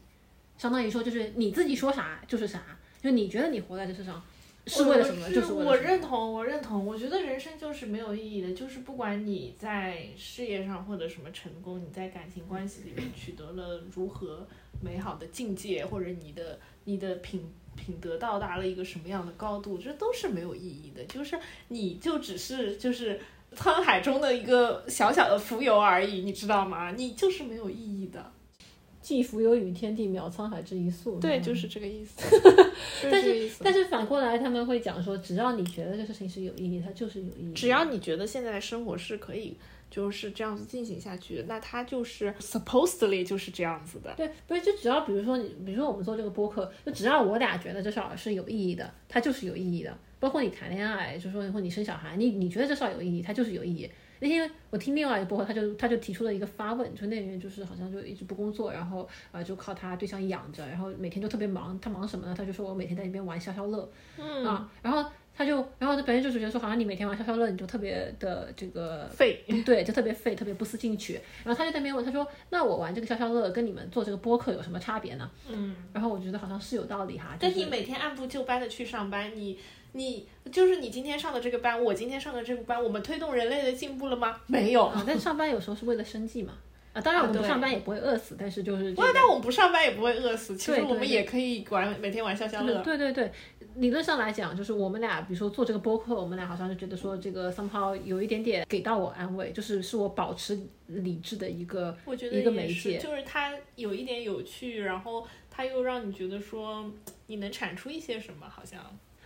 相当于说就是你自己说啥就是啥，就你觉得你活在这世上。是为了什么？就是我认同，我认同。我觉得人生就是没有意义的，就是不管你在事业上获得什么成功，你在感情关系里面取得了如何美好的境界，或者你的你的品品德到达了一个什么样的高度，这都是没有意义的。就是你就只是就是沧海中的一个小小的浮游而已，你知道吗？你就是没有意义的。寄蜉蝣于天地，渺沧海之一粟。对，就是这个意思。但是，但是反过来，他们会讲说，只要你觉得这事情是有意义，它就是有意义。只要你觉得现在的生活是可以就是这样子进行下去，那它就是 supposedly 就是这样子的。对，不是就只要比如说你，比如说我们做这个播客，就只要我俩觉得这事儿是有意义的，它就是有意义的。包括你谈恋爱，就说以后你生小孩，你你觉得这事儿有意义，它就是有意义。那天我听另外一个播客，他就他就提出了一个发问，就那个人就是好像就一直不工作，然后呃就靠他对象养着，然后每天就特别忙。他忙什么呢？他就说我每天在那边玩消消乐，嗯啊，然后他就然后他本身就是觉得说好像你每天玩消消乐，你就特别的这个废，对，就特别废，特别不思进取。然后他就在那边问他说，那我玩这个消消乐跟你们做这个播客有什么差别呢？嗯，然后我觉得好像是有道理哈。但你每天按部就班的去上班，你。你就是你今天上的这个班，我今天上的这个班，我们推动人类的进步了吗？没有。但上班有时候是为了生计嘛。啊，当然我们不上班也不会饿死，但是就是。不，但我们不上班也不会饿死。其实我们也可以玩每天玩消消乐。对对对，理论上来讲，就是我们俩，比如说做这个播客，我们俩好像就觉得说这个 somehow 有一点点给到我安慰，就是是我保持理智的一个一个媒介，就是它有一点有趣，然后它又让你觉得说你能产出一些什么，好像。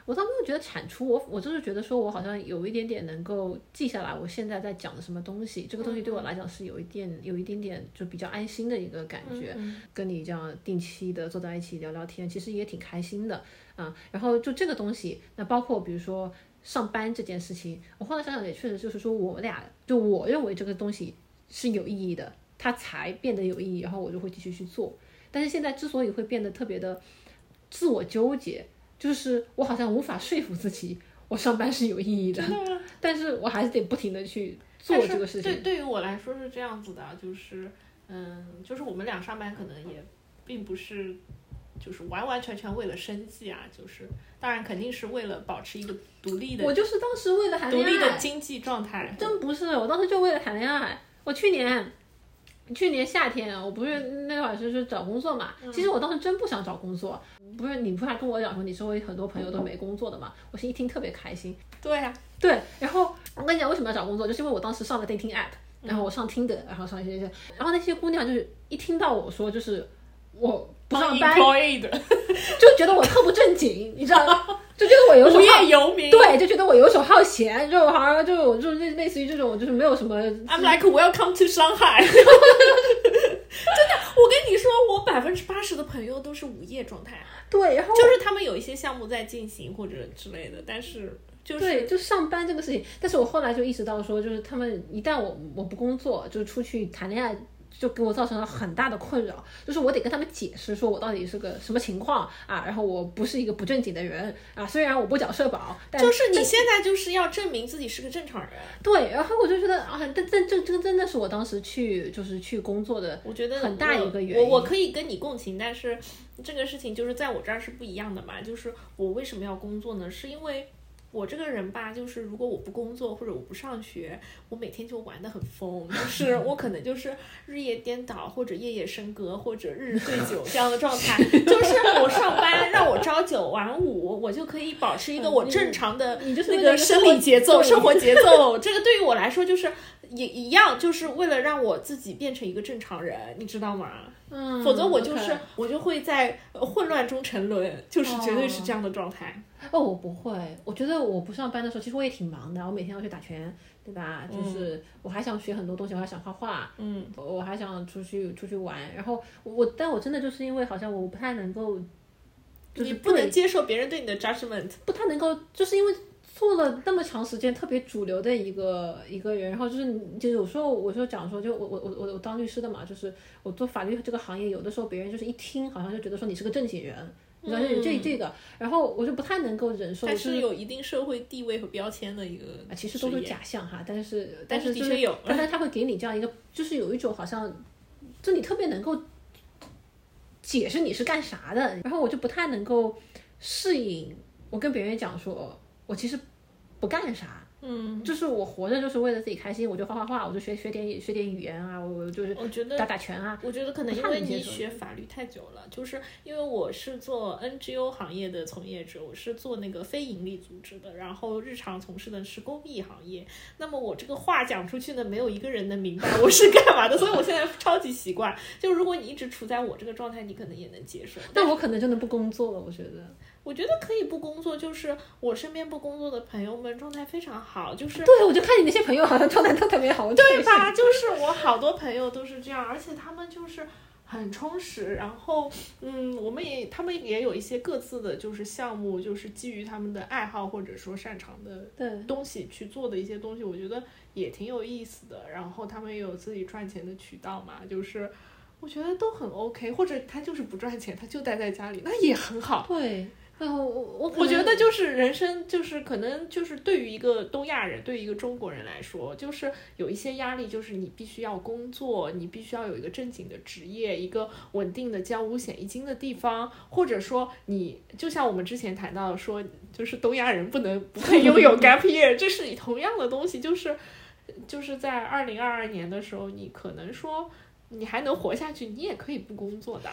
我倒没有觉得产出，我我就是觉得说，我好像有一点点能够记下来，我现在在讲的什么东西，这个东西对我来讲是有一点有一点点就比较安心的一个感觉。跟你这样定期的坐在一起聊聊天，其实也挺开心的啊。然后就这个东西，那包括比如说上班这件事情，我后来想想也确实就是说我俩就我认为这个东西是有意义的，它才变得有意义，然后我就会继续去做。但是现在之所以会变得特别的自我纠结。就是我好像无法说服自己，我上班是有意义的，但是我还是得不停的去做这个事情。对，对于我来说是这样子的，就是，嗯，就是我们俩上班可能也并不是，就是完完全全为了生计啊，就是当然肯定是为了保持一个独立的。我就是当时为了谈恋爱，独立的经济状态。真不是，我当时就为了谈恋爱。我去年。去年夏天，我不是那会儿就是找工作嘛。其实我当时真不想找工作，不是你不是还跟我讲说你周围很多朋友都没工作的嘛？我是一听特别开心。对呀，对。然后我跟你讲为什么要找工作，就是因为我当时上了 dating app，然后我上听的，然后上一些些，然后那些姑娘就是一听到我说就是我不上班，就觉得我特不正经，你知道吗？就觉得我游手无业游民，对，就觉得我游手好闲，就好像就就类类似于这种，就是没有什么。I'm like welcome to Shanghai。真的，我跟你说，我百分之八十的朋友都是无业状态。对，然后就是他们有一些项目在进行或者之类的，但是就是对，就上班这个事情。但是我后来就意识到说，就是他们一旦我我不工作，就出去谈恋爱。就给我造成了很大的困扰，就是我得跟他们解释说我到底是个什么情况啊，然后我不是一个不正经的人啊，虽然我不缴社保，但就是你现在就是要证明自己是个正常人。对，然后我就觉得啊，但但这这个真的是我当时去就是去工作的，我觉得很大一个原因。我我可以跟你共情，但是这个事情就是在我这儿是不一样的嘛，就是我为什么要工作呢？是因为。我这个人吧，就是如果我不工作或者我不上学，我每天就玩的很疯，就是 我可能就是日夜颠倒，或者夜夜笙歌，或者日日醉酒这样的状态。就是我上班让我朝九晚五，我就可以保持一个我正常的那个生理节奏、生活节奏。这个对于我来说就是也一样，就是为了让我自己变成一个正常人，你知道吗？嗯，否则我就是我就会在混乱中沉沦，就是绝对是这样的状态。哦，我不会，我觉得我不上班的时候，其实我也挺忙的。我每天要去打拳，对吧？就是我还想学很多东西，我还想画画，嗯，我还想出去出去玩。然后我，但我真的就是因为好像我不太能够，就是不能接受别人对你的 judgment，不太能够，就是因为。做了那么长时间，特别主流的一个一个人，然后就是就有时候我就讲说，就我我我我我当律师的嘛，就是我做法律这个行业，有的时候别人就是一听，好像就觉得说你是个正经人，你知道有这这个，然后我就不太能够忍受，它是有一定社会地位和标签的一个啊，其实都是假象哈，但是但是的确有。但是他会给你这样一个，就是有一种好像，就你特别能够解释你是干啥的，然后我就不太能够适应。我跟别人讲说，我其实不干啥，嗯，就是我活着就是为了自己开心，我就画画画，我就学学点学点语言啊，我我就是我觉得打打拳啊，我觉得可能因为你学法律太久了，就是因为我是做 NGO 行业的从业者，我是做那个非盈利组织的，然后日常从事的是公益行业。那么我这个话讲出去呢，没有一个人能明白我是干嘛的，所以我现在超级习惯。就如果你一直处在我这个状态，你可能也能接受。但我可能就能不工作了，我觉得。我觉得可以不工作，就是我身边不工作的朋友们状态非常好，就是对，我就看你那些朋友好像状态都特别好，对吧？就是我好多朋友都是这样，而且他们就是很充实。然后，嗯，我们也他们也有一些各自的就是项目，就是基于他们的爱好或者说擅长的对东西去做的一些东西，我觉得也挺有意思的。然后他们也有自己赚钱的渠道嘛，就是我觉得都很 OK。或者他就是不赚钱，他就待在家里，那也很好。对。然后我我我觉得就是人生，就是可能就是对于一个东亚人，对于一个中国人来说，就是有一些压力，就是你必须要工作，你必须要有一个正经的职业，一个稳定的交五险一金的地方，或者说你就像我们之前谈到的说，就是东亚人不能不配拥有 gap year，这是同样的东西，就是就是在二零二二年的时候，你可能说你还能活下去，你也可以不工作的。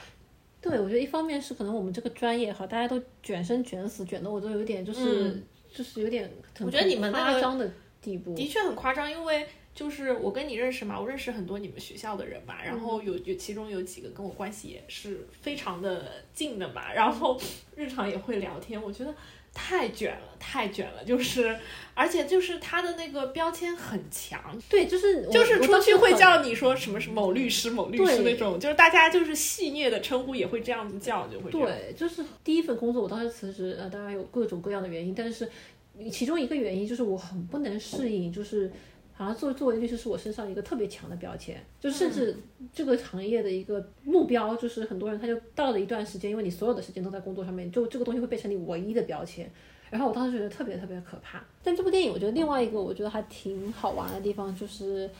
对，我觉得一方面是可能我们这个专业哈，大家都卷生卷死，卷的我都有点就是、就是有点很我觉得你们夸张的地步。的确很夸张，因为就是我跟你认识嘛，我认识很多你们学校的人嘛，然后有有其中有几个跟我关系也是非常的近的嘛，然后日常也会聊天，我觉得太卷了，太卷了，就是而且就是他的那个标签很强，对，就是就是出去会叫你说什么什么某律师某律师那种，就是大家就是戏谑的称呼也会这样子叫，就会。对，就是第一份工作，我当时辞职，呃，当然有各种各样的原因，但是其中一个原因就是我很不能适应，就是好像作作为律师是我身上一个特别强的标签，就甚至这个行业的一个目标，就是很多人他就到了一段时间，因为你所有的时间都在工作上面，就这个东西会变成你唯一的标签。然后我当时觉得特别特别可怕。但这部电影，我觉得另外一个我觉得还挺好玩的地方就是。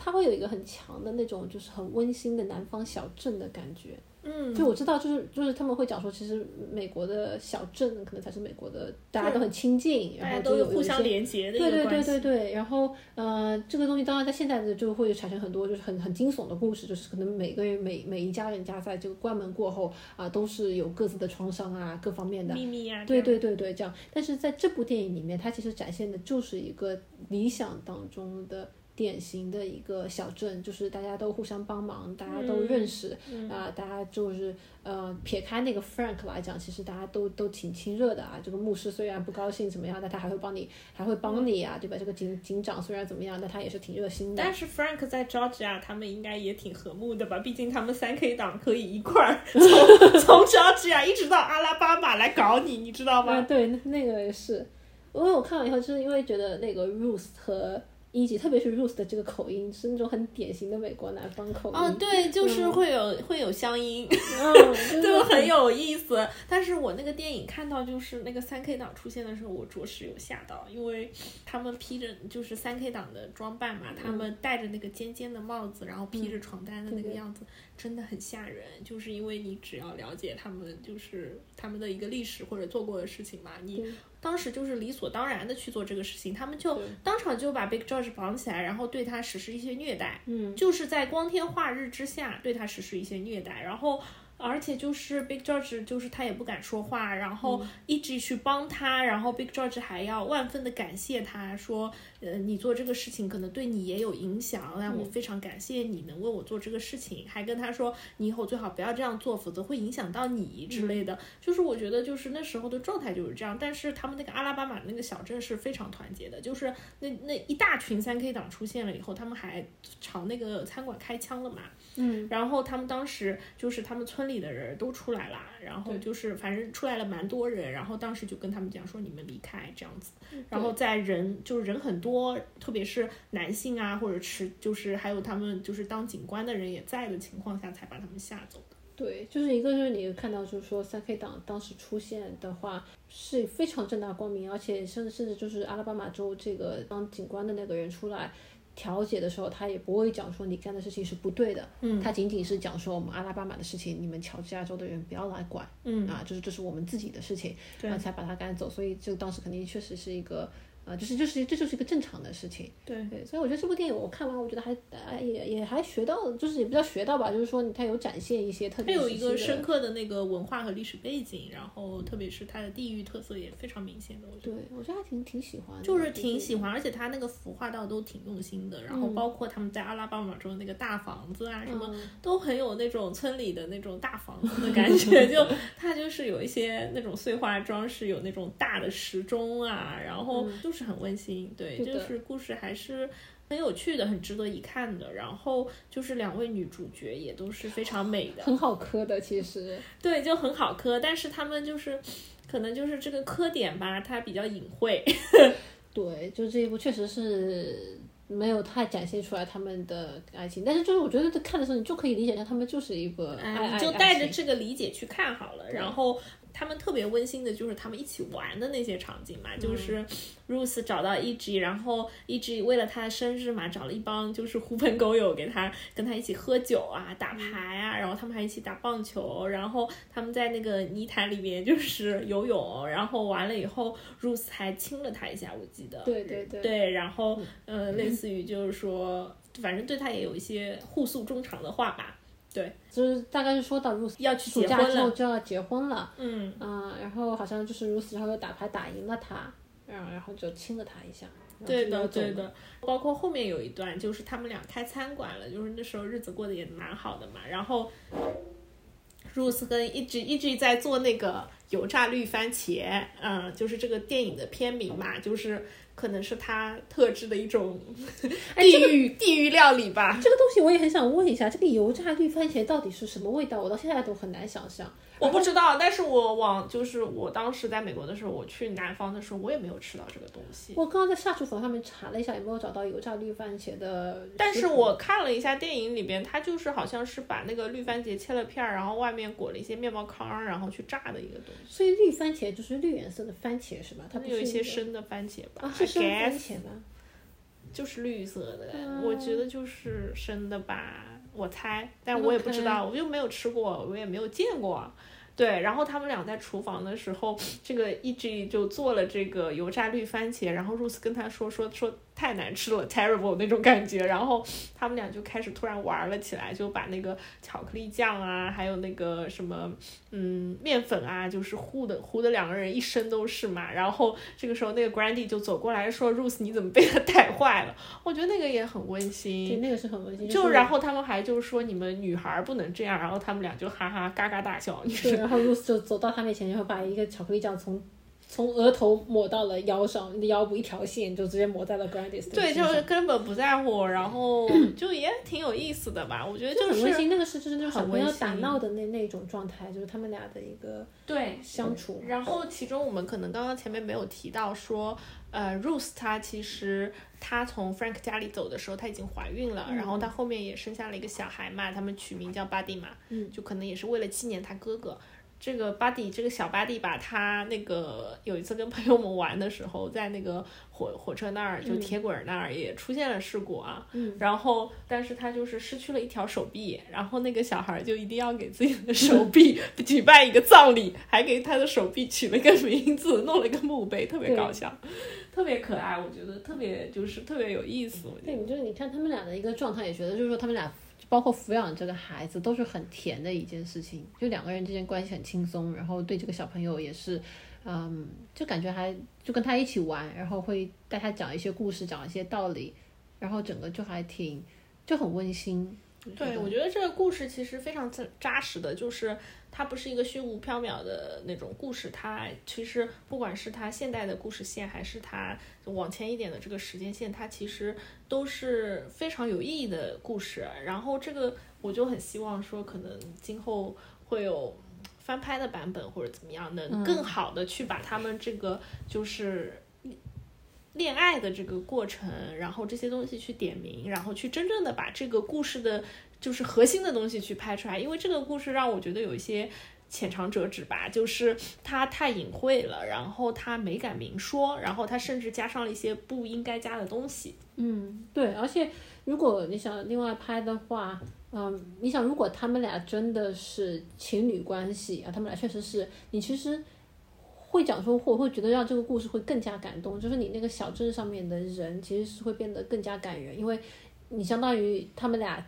它会有一个很强的那种，就是很温馨的南方小镇的感觉。嗯，就我知道，就是就是他们会讲说，其实美国的小镇可能才是美国的，大家都很亲近，然后都有互相连结的一对对对。对对，然后呃，这个东西当然在现在的就会产生很多就是很很惊悚的故事，就是可能每个人每每一家人家在这个关门过后啊、都是有各自的创伤啊，各方面的。秘密啊、对对对对，这样。但是在这部电影里面，它其实展现的就是一个理想当中的典型的一个小镇，就是大家都互相帮忙，大家都认识，啊、大家就是呃，撇开那个 Frank 来讲，其实大家都都挺亲热的啊。这个牧师虽然不高兴怎么样，但他还会帮你，还会帮你啊，对吧？这个警警长虽然怎么样，但他也是挺热心的。但是 Frank 在 Georgia 他们应该也挺和睦的吧？毕竟他们三 K 党可以一块儿从从 Georgia 一直到阿拉巴马来搞你，你知道啊，吗？对，那那个也是，因为我看完以后，就是因为觉得那个 Ruth 和一级，特别是 Ruth 的这个口音是那种很典型的美国南方口音。哦，对，就是会有、会有乡音，嗯，就 就是很有意思。但是我那个电影看到就是那个三 K 党出现的时候，我着实有吓到，因为他们披着就是三 K 党的装扮嘛，他们戴着那个尖尖的帽子，然后披着床单的那个样子，真的很吓人。就是因为你只要了解他们就是他们的一个历史或者做过的事情嘛，你对当时就是理所当然的去做这个事情，他们就当场就把 Big George 绑起来，然后对他实施一些虐待。嗯，就是在光天化日之下对他实施一些虐待，然后而且就是 Big George 就是他也不敢说话，然后一直去帮他，然后 Big George 还要万分的感谢他，说呃你做这个事情可能对你也有影响，但我非常感谢你能为我做这个事情，还跟他说你以后最好不要这样做，否则会影响到你之类的。就是我觉得就是那时候的状态就是这样，但是他们那个阿拉巴马那个小镇是非常团结的，就是那那一大群三 K 党出现了以后，他们还朝那个餐馆开枪了嘛。嗯，然后他们当时就是他们村里的人都出来了，然后就是反正出来了蛮多人，然后当时就跟他们讲说你们离开这样子，然后在人就是人很多，特别是男性啊或者持就是还有他们就是当警官的人也在的情况下才把他们吓走的。对，就是一个就是你看到就是说三 K 党当时出现的话是非常正大光明，而且甚至甚至就是阿拉巴马州这个当警官的那个人出来调解的时候，他也不会讲说你干的事情是不对的，嗯，他仅仅是讲说我们阿拉巴马的事情，你们乔治亚州的人不要来管，嗯啊，就是这是我们自己的事情，然后才把他赶走，所以就当时肯定确实是一个。啊，就是就是这就是一个正常的事情，对对，所以我觉得这部电影我看完，我觉得还也也还学到，就是也不叫学到吧，就是说它有展现一些特别有一个深刻的那个文化和历史背景，然后特别是它的地域特色也非常明显的，我觉得。对，我觉得还挺挺喜欢，就是挺喜欢，而且它那个服化道都挺用心的，然后包括他们在阿拉巴马州那个大房子啊，什么都很有那种村里的那种大房子的感觉，就它就是有一些那种碎花装饰，有那种大的时钟啊，然后就是。是很温馨，对，就是故事还是很有趣的，很值得一看的。然后就是两位女主角也都是非常美的，很好磕的，其实 对，就很好磕。但是他们就是可能就是这个磕点吧，它比较隐晦。对，就这一部确实是没有太展现出来他们的爱情，但是就是我觉得看的时候你就可以理解成他们就是一个爱，就带着这个理解去看好了，然后。他们特别温馨的，就是他们一起玩的那些场景嘛，就是 Ruth 找到 E.G，然后 E.G 为了他的生日嘛，找了一帮就是狐朋狗友给他跟他一起喝酒啊、打牌啊，然后他们还一起打棒球，然后他们在那个泥潭里面就是游泳，然后完了以后，Ruth 还亲了他一下，我记得。对对对。对，然后呃，类似于就是说，反正对他也有一些互诉衷肠的话吧。对，就是大概是说到 Ruth 要去暑假之后就要结婚了，嗯嗯，然后好像就是然后又打牌打赢了他，然后然后就亲了他一下。对的对的，包括后面有一段就是他们俩开餐馆了，就是那时候日子过得也蛮好的嘛。然后 Rose 跟一直一直在做那个油炸绿番茄，嗯，就是这个电影的片名嘛，就是。可能是他特制的一种地狱地狱料理吧。这个东西我也很想问一下，这个油炸绿番茄到底是什么味道？我到现在都很难想象。我不知道，但是我往就是我当时在美国的时候，我去南方的时候，我也没有吃到这个东西。我刚刚在下厨房上面查了一下，有没有找到油炸绿番茄的。但是我看了一下电影里边，它就是好像是把那个绿番茄切了片儿，然后外面裹了一些面包糠，然后去炸的一个东西。所以绿番茄就是绿颜色的番茄是吧？它有一些生的番茄吧？啊，是生番茄吗？就是绿色的，我觉得就是生的吧，我猜，但我也不知道，我又没有吃过，我也没有见过。对，然后他们俩在厨房的时候，这个 E.G 就做了这个油炸绿番茄，然后 Rose 跟他说说说。太难吃了，terrible 那种感觉，然后他们俩就开始突然玩了起来，就把那个巧克力酱啊，还有那个什么，嗯，面粉啊，就是糊的糊的两个人一身都是嘛。然后这个时候那个 Grandy 就走过来说，Rose 你怎么被他带坏了？我觉得那个也很温馨，对，那个是很温馨。就然后他们还就是说你们女孩不能这样，然后他们俩就哈哈嘎嘎大笑。对，然后 Rose 就走到他面前，然后把一个巧克力酱从。从额头抹到了腰上，你的腰部一条线就直接抹在了 Grandis 对，就是根本不在乎，然后 就也挺有意思的吧？我觉得就是很温馨。那个是真的就是小朋友打闹的那那种状态，就是他们俩的一个对相处。然后其中我们可能刚刚前面没有提到说，呃，Rose 她其实她从 Frank 家里走的时候，她已经怀孕了，然后她后面也生下了一个小孩嘛，他们取名叫 Buddy 嘛，嗯，就可能也是为了纪念他哥哥。这个巴蒂，这个小巴蒂吧，他那个有一次跟朋友们玩的时候，在那个火火车那儿，就铁轨那儿也出现了事故啊。嗯。然后，但是他就是失去了一条手臂，然后那个小孩就一定要给自己的手臂 举办一个葬礼，还给他的手臂取了个名字，弄了一个墓碑，特别搞笑，特别可爱，我觉得特别就是特别有意思。对，就是你看他们俩的一个状态，也觉得就是说他们俩。包括抚养这个孩子都是很甜的一件事情，就两个人之间关系很轻松，然后对这个小朋友也是，嗯，就感觉还就跟他一起玩，然后会带他讲一些故事，讲一些道理，然后整个就还挺就很温馨。对，我觉得这个故事其实非常扎实的，就是它不是一个虚无缥缈的那种故事，它其实不管是它现代的故事线，还是它往前一点的这个时间线，它其实都是非常有意义的故事。然后这个我就很希望说，可能今后会有翻拍的版本或者怎么样，能更好的去把他们这个就是。恋爱的这个过程，然后这些东西去点名，然后去真正的把这个故事的，就是核心的东西去拍出来。因为这个故事让我觉得有一些浅尝辄止吧，就是它太隐晦了，然后它没敢明说，然后它甚至加上了一些不应该加的东西。嗯，对，而且如果你想另外拍的话，嗯，你想如果他们俩真的是情侣关系啊，他们俩确实是，你其实会讲说，或会觉得让这个故事会更加感动，就是你那个小镇上面的人其实是会变得更加感人，因为你相当于他们俩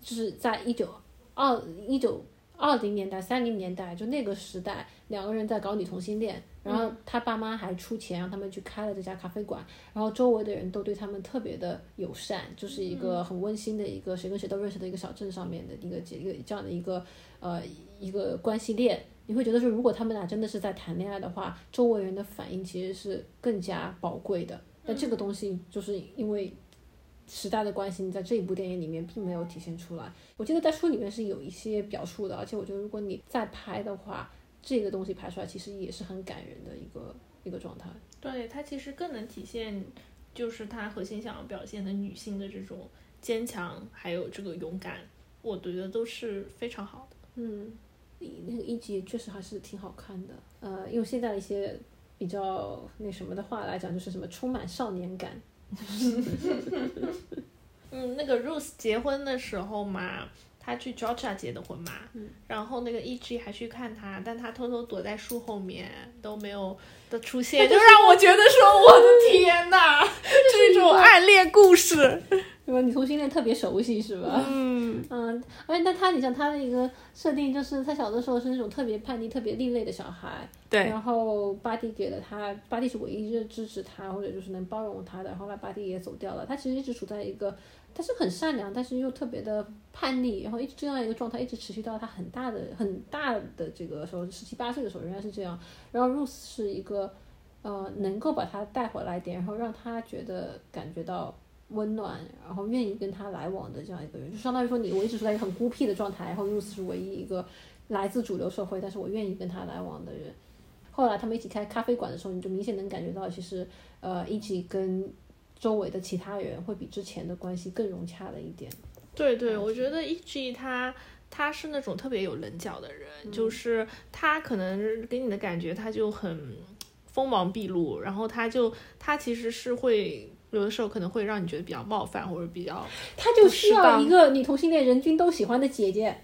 就是在一九二一九二零年代、三零年代就那个时代，两个人在搞女同性恋。然后他爸妈还出钱让他们去开了这家咖啡馆，然后周围的人都对他们特别的友善，就是一个很温馨的一个谁跟谁都认识的一个小镇上面的一个一个这样的一个呃一个关系链。你会觉得说，如果他们俩真的是在谈恋爱的话，周围人的反应其实是更加宝贵的。但这个东西就是因为时代的关系，你在这一部电影里面并没有体现出来。我记得在书里面是有一些表述的，而且我觉得如果你再拍的话。这个东西拍出来其实也是很感人的一个一个状态。对，它其实更能体现，就是它核心想要表现的女性的这种坚强，还有这个勇敢，我觉得都是非常好的。嗯，那个一集确实还是挺好看的。呃，用现在一些比较那什么的话来讲，就是什么充满少年感。嗯，那个 Rose 结婚的时候嘛。他去 Georgia 结的婚嘛，然后那个 E.G 还去看他，但他偷偷躲在树后面都没有的出现，就让我觉得说我的天哪，这种 暗恋故事，对吧？你同性恋特别熟悉是吧？嗯嗯，而且那他，你像他的一个设定，就是他小的时候是那种特别叛逆、特别另类的小孩，对。然后巴蒂给了他，巴蒂是唯一支持他或者就是能包容他的。后来巴蒂也走掉了，他其实一直处在一个。他是很善良，但是又特别的叛逆，然后一直这样一个状态一直持续到他很大的很大的这个时候，十七八岁的时候仍然是这样。然后 Ruth 是一个，呃，能够把他带回来点，然后让他觉得感觉到温暖，然后愿意跟他来往的这样一个人，就相当于说你我一直处在一个很孤僻的状态，然后 Ruth 是唯一一个来自主流社会，但是我愿意跟他来往的人。后来他们一起开咖啡馆的时候，你就明显能感觉到，其实呃，一起跟。周围的其他人会比之前的关系更融洽了一点。对对，我觉得 E.G 他他是那种特别有棱角的人，就是他可能给你的感觉他就很锋芒毕露，然后他就他其实是会有的时候可能会让你觉得比较冒犯或者比较，他就需要一个女同性恋人均都喜欢的姐姐。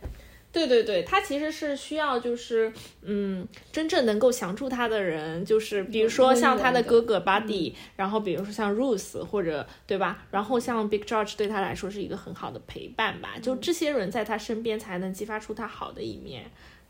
对对对，他其实是需要，就是嗯，真正能够降住他的人，就是比如说像他的哥哥 Buddy，然后比如说像 Ruth 或者对吧？然后像 Big George 对他来说是一个很好的陪伴吧，就这些人在他身边才能激发出他好的一面。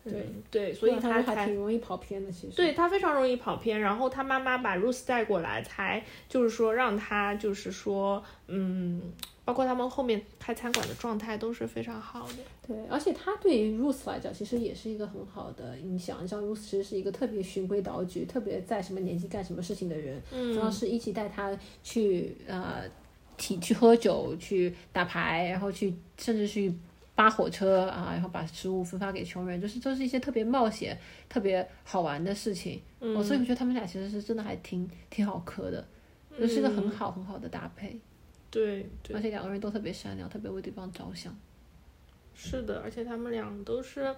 对对，所以他还挺容易跑偏的，其实。对他非常容易跑偏，然后他妈妈把 Ruth 带过来，才就是说让他就是说嗯。包括他们后面开餐馆的状态都是非常好的。对，而且他对于 Ruth 来讲，其实也是一个很好的影响。像 Ruth 其实是一个特别循规蹈矩、特别在什么年纪干什么事情的人。嗯。主要是一起带他去呃，体去喝酒、去打牌，然后去甚至去扒火车啊，然后把食物分发给穷人，就是都是一些特别冒险、特别好玩的事情。嗯。所以我觉得他们俩其实是真的还挺挺好磕的，就是个很好很好的搭配。对，而且两个人都特别善良，特别为对方着想。是的，而且他们俩都是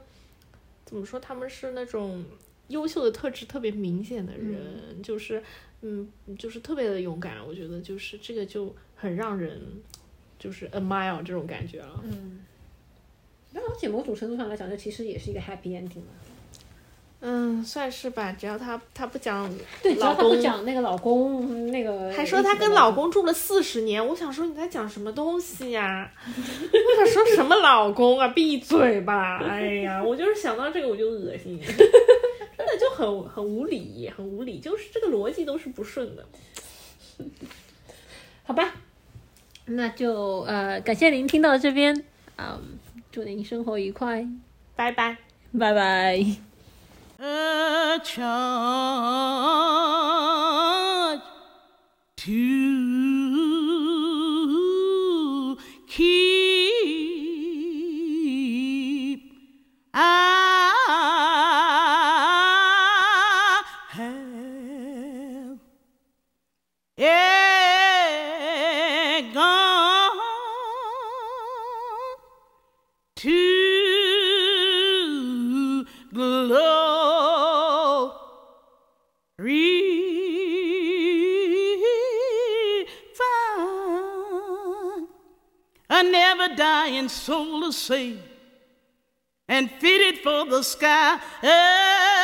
怎么说？他们是那种优秀的特质特别明显的人，就是嗯，就是特别的勇敢。我觉得就是这个就很让人就是 admire 这种感觉了。嗯，那而且某种程度上来讲，这其实也是一个 happy ending 嘛。嗯，算是吧。只要他他不讲，对，只要他不讲那个老公那个，还说他跟老公住了四十年。我想说你在讲什么东西呀？我想说什么老公啊？闭嘴吧！哎呀，我就是想到这个我就恶心，真的就很很无理，很无理，就是这个逻辑都是不顺的。好吧，那就呃，感谢您听到这边啊，祝您生活愉快。拜拜。拜拜。Ah to keep dying soul to save and fitted for the sky. Uh,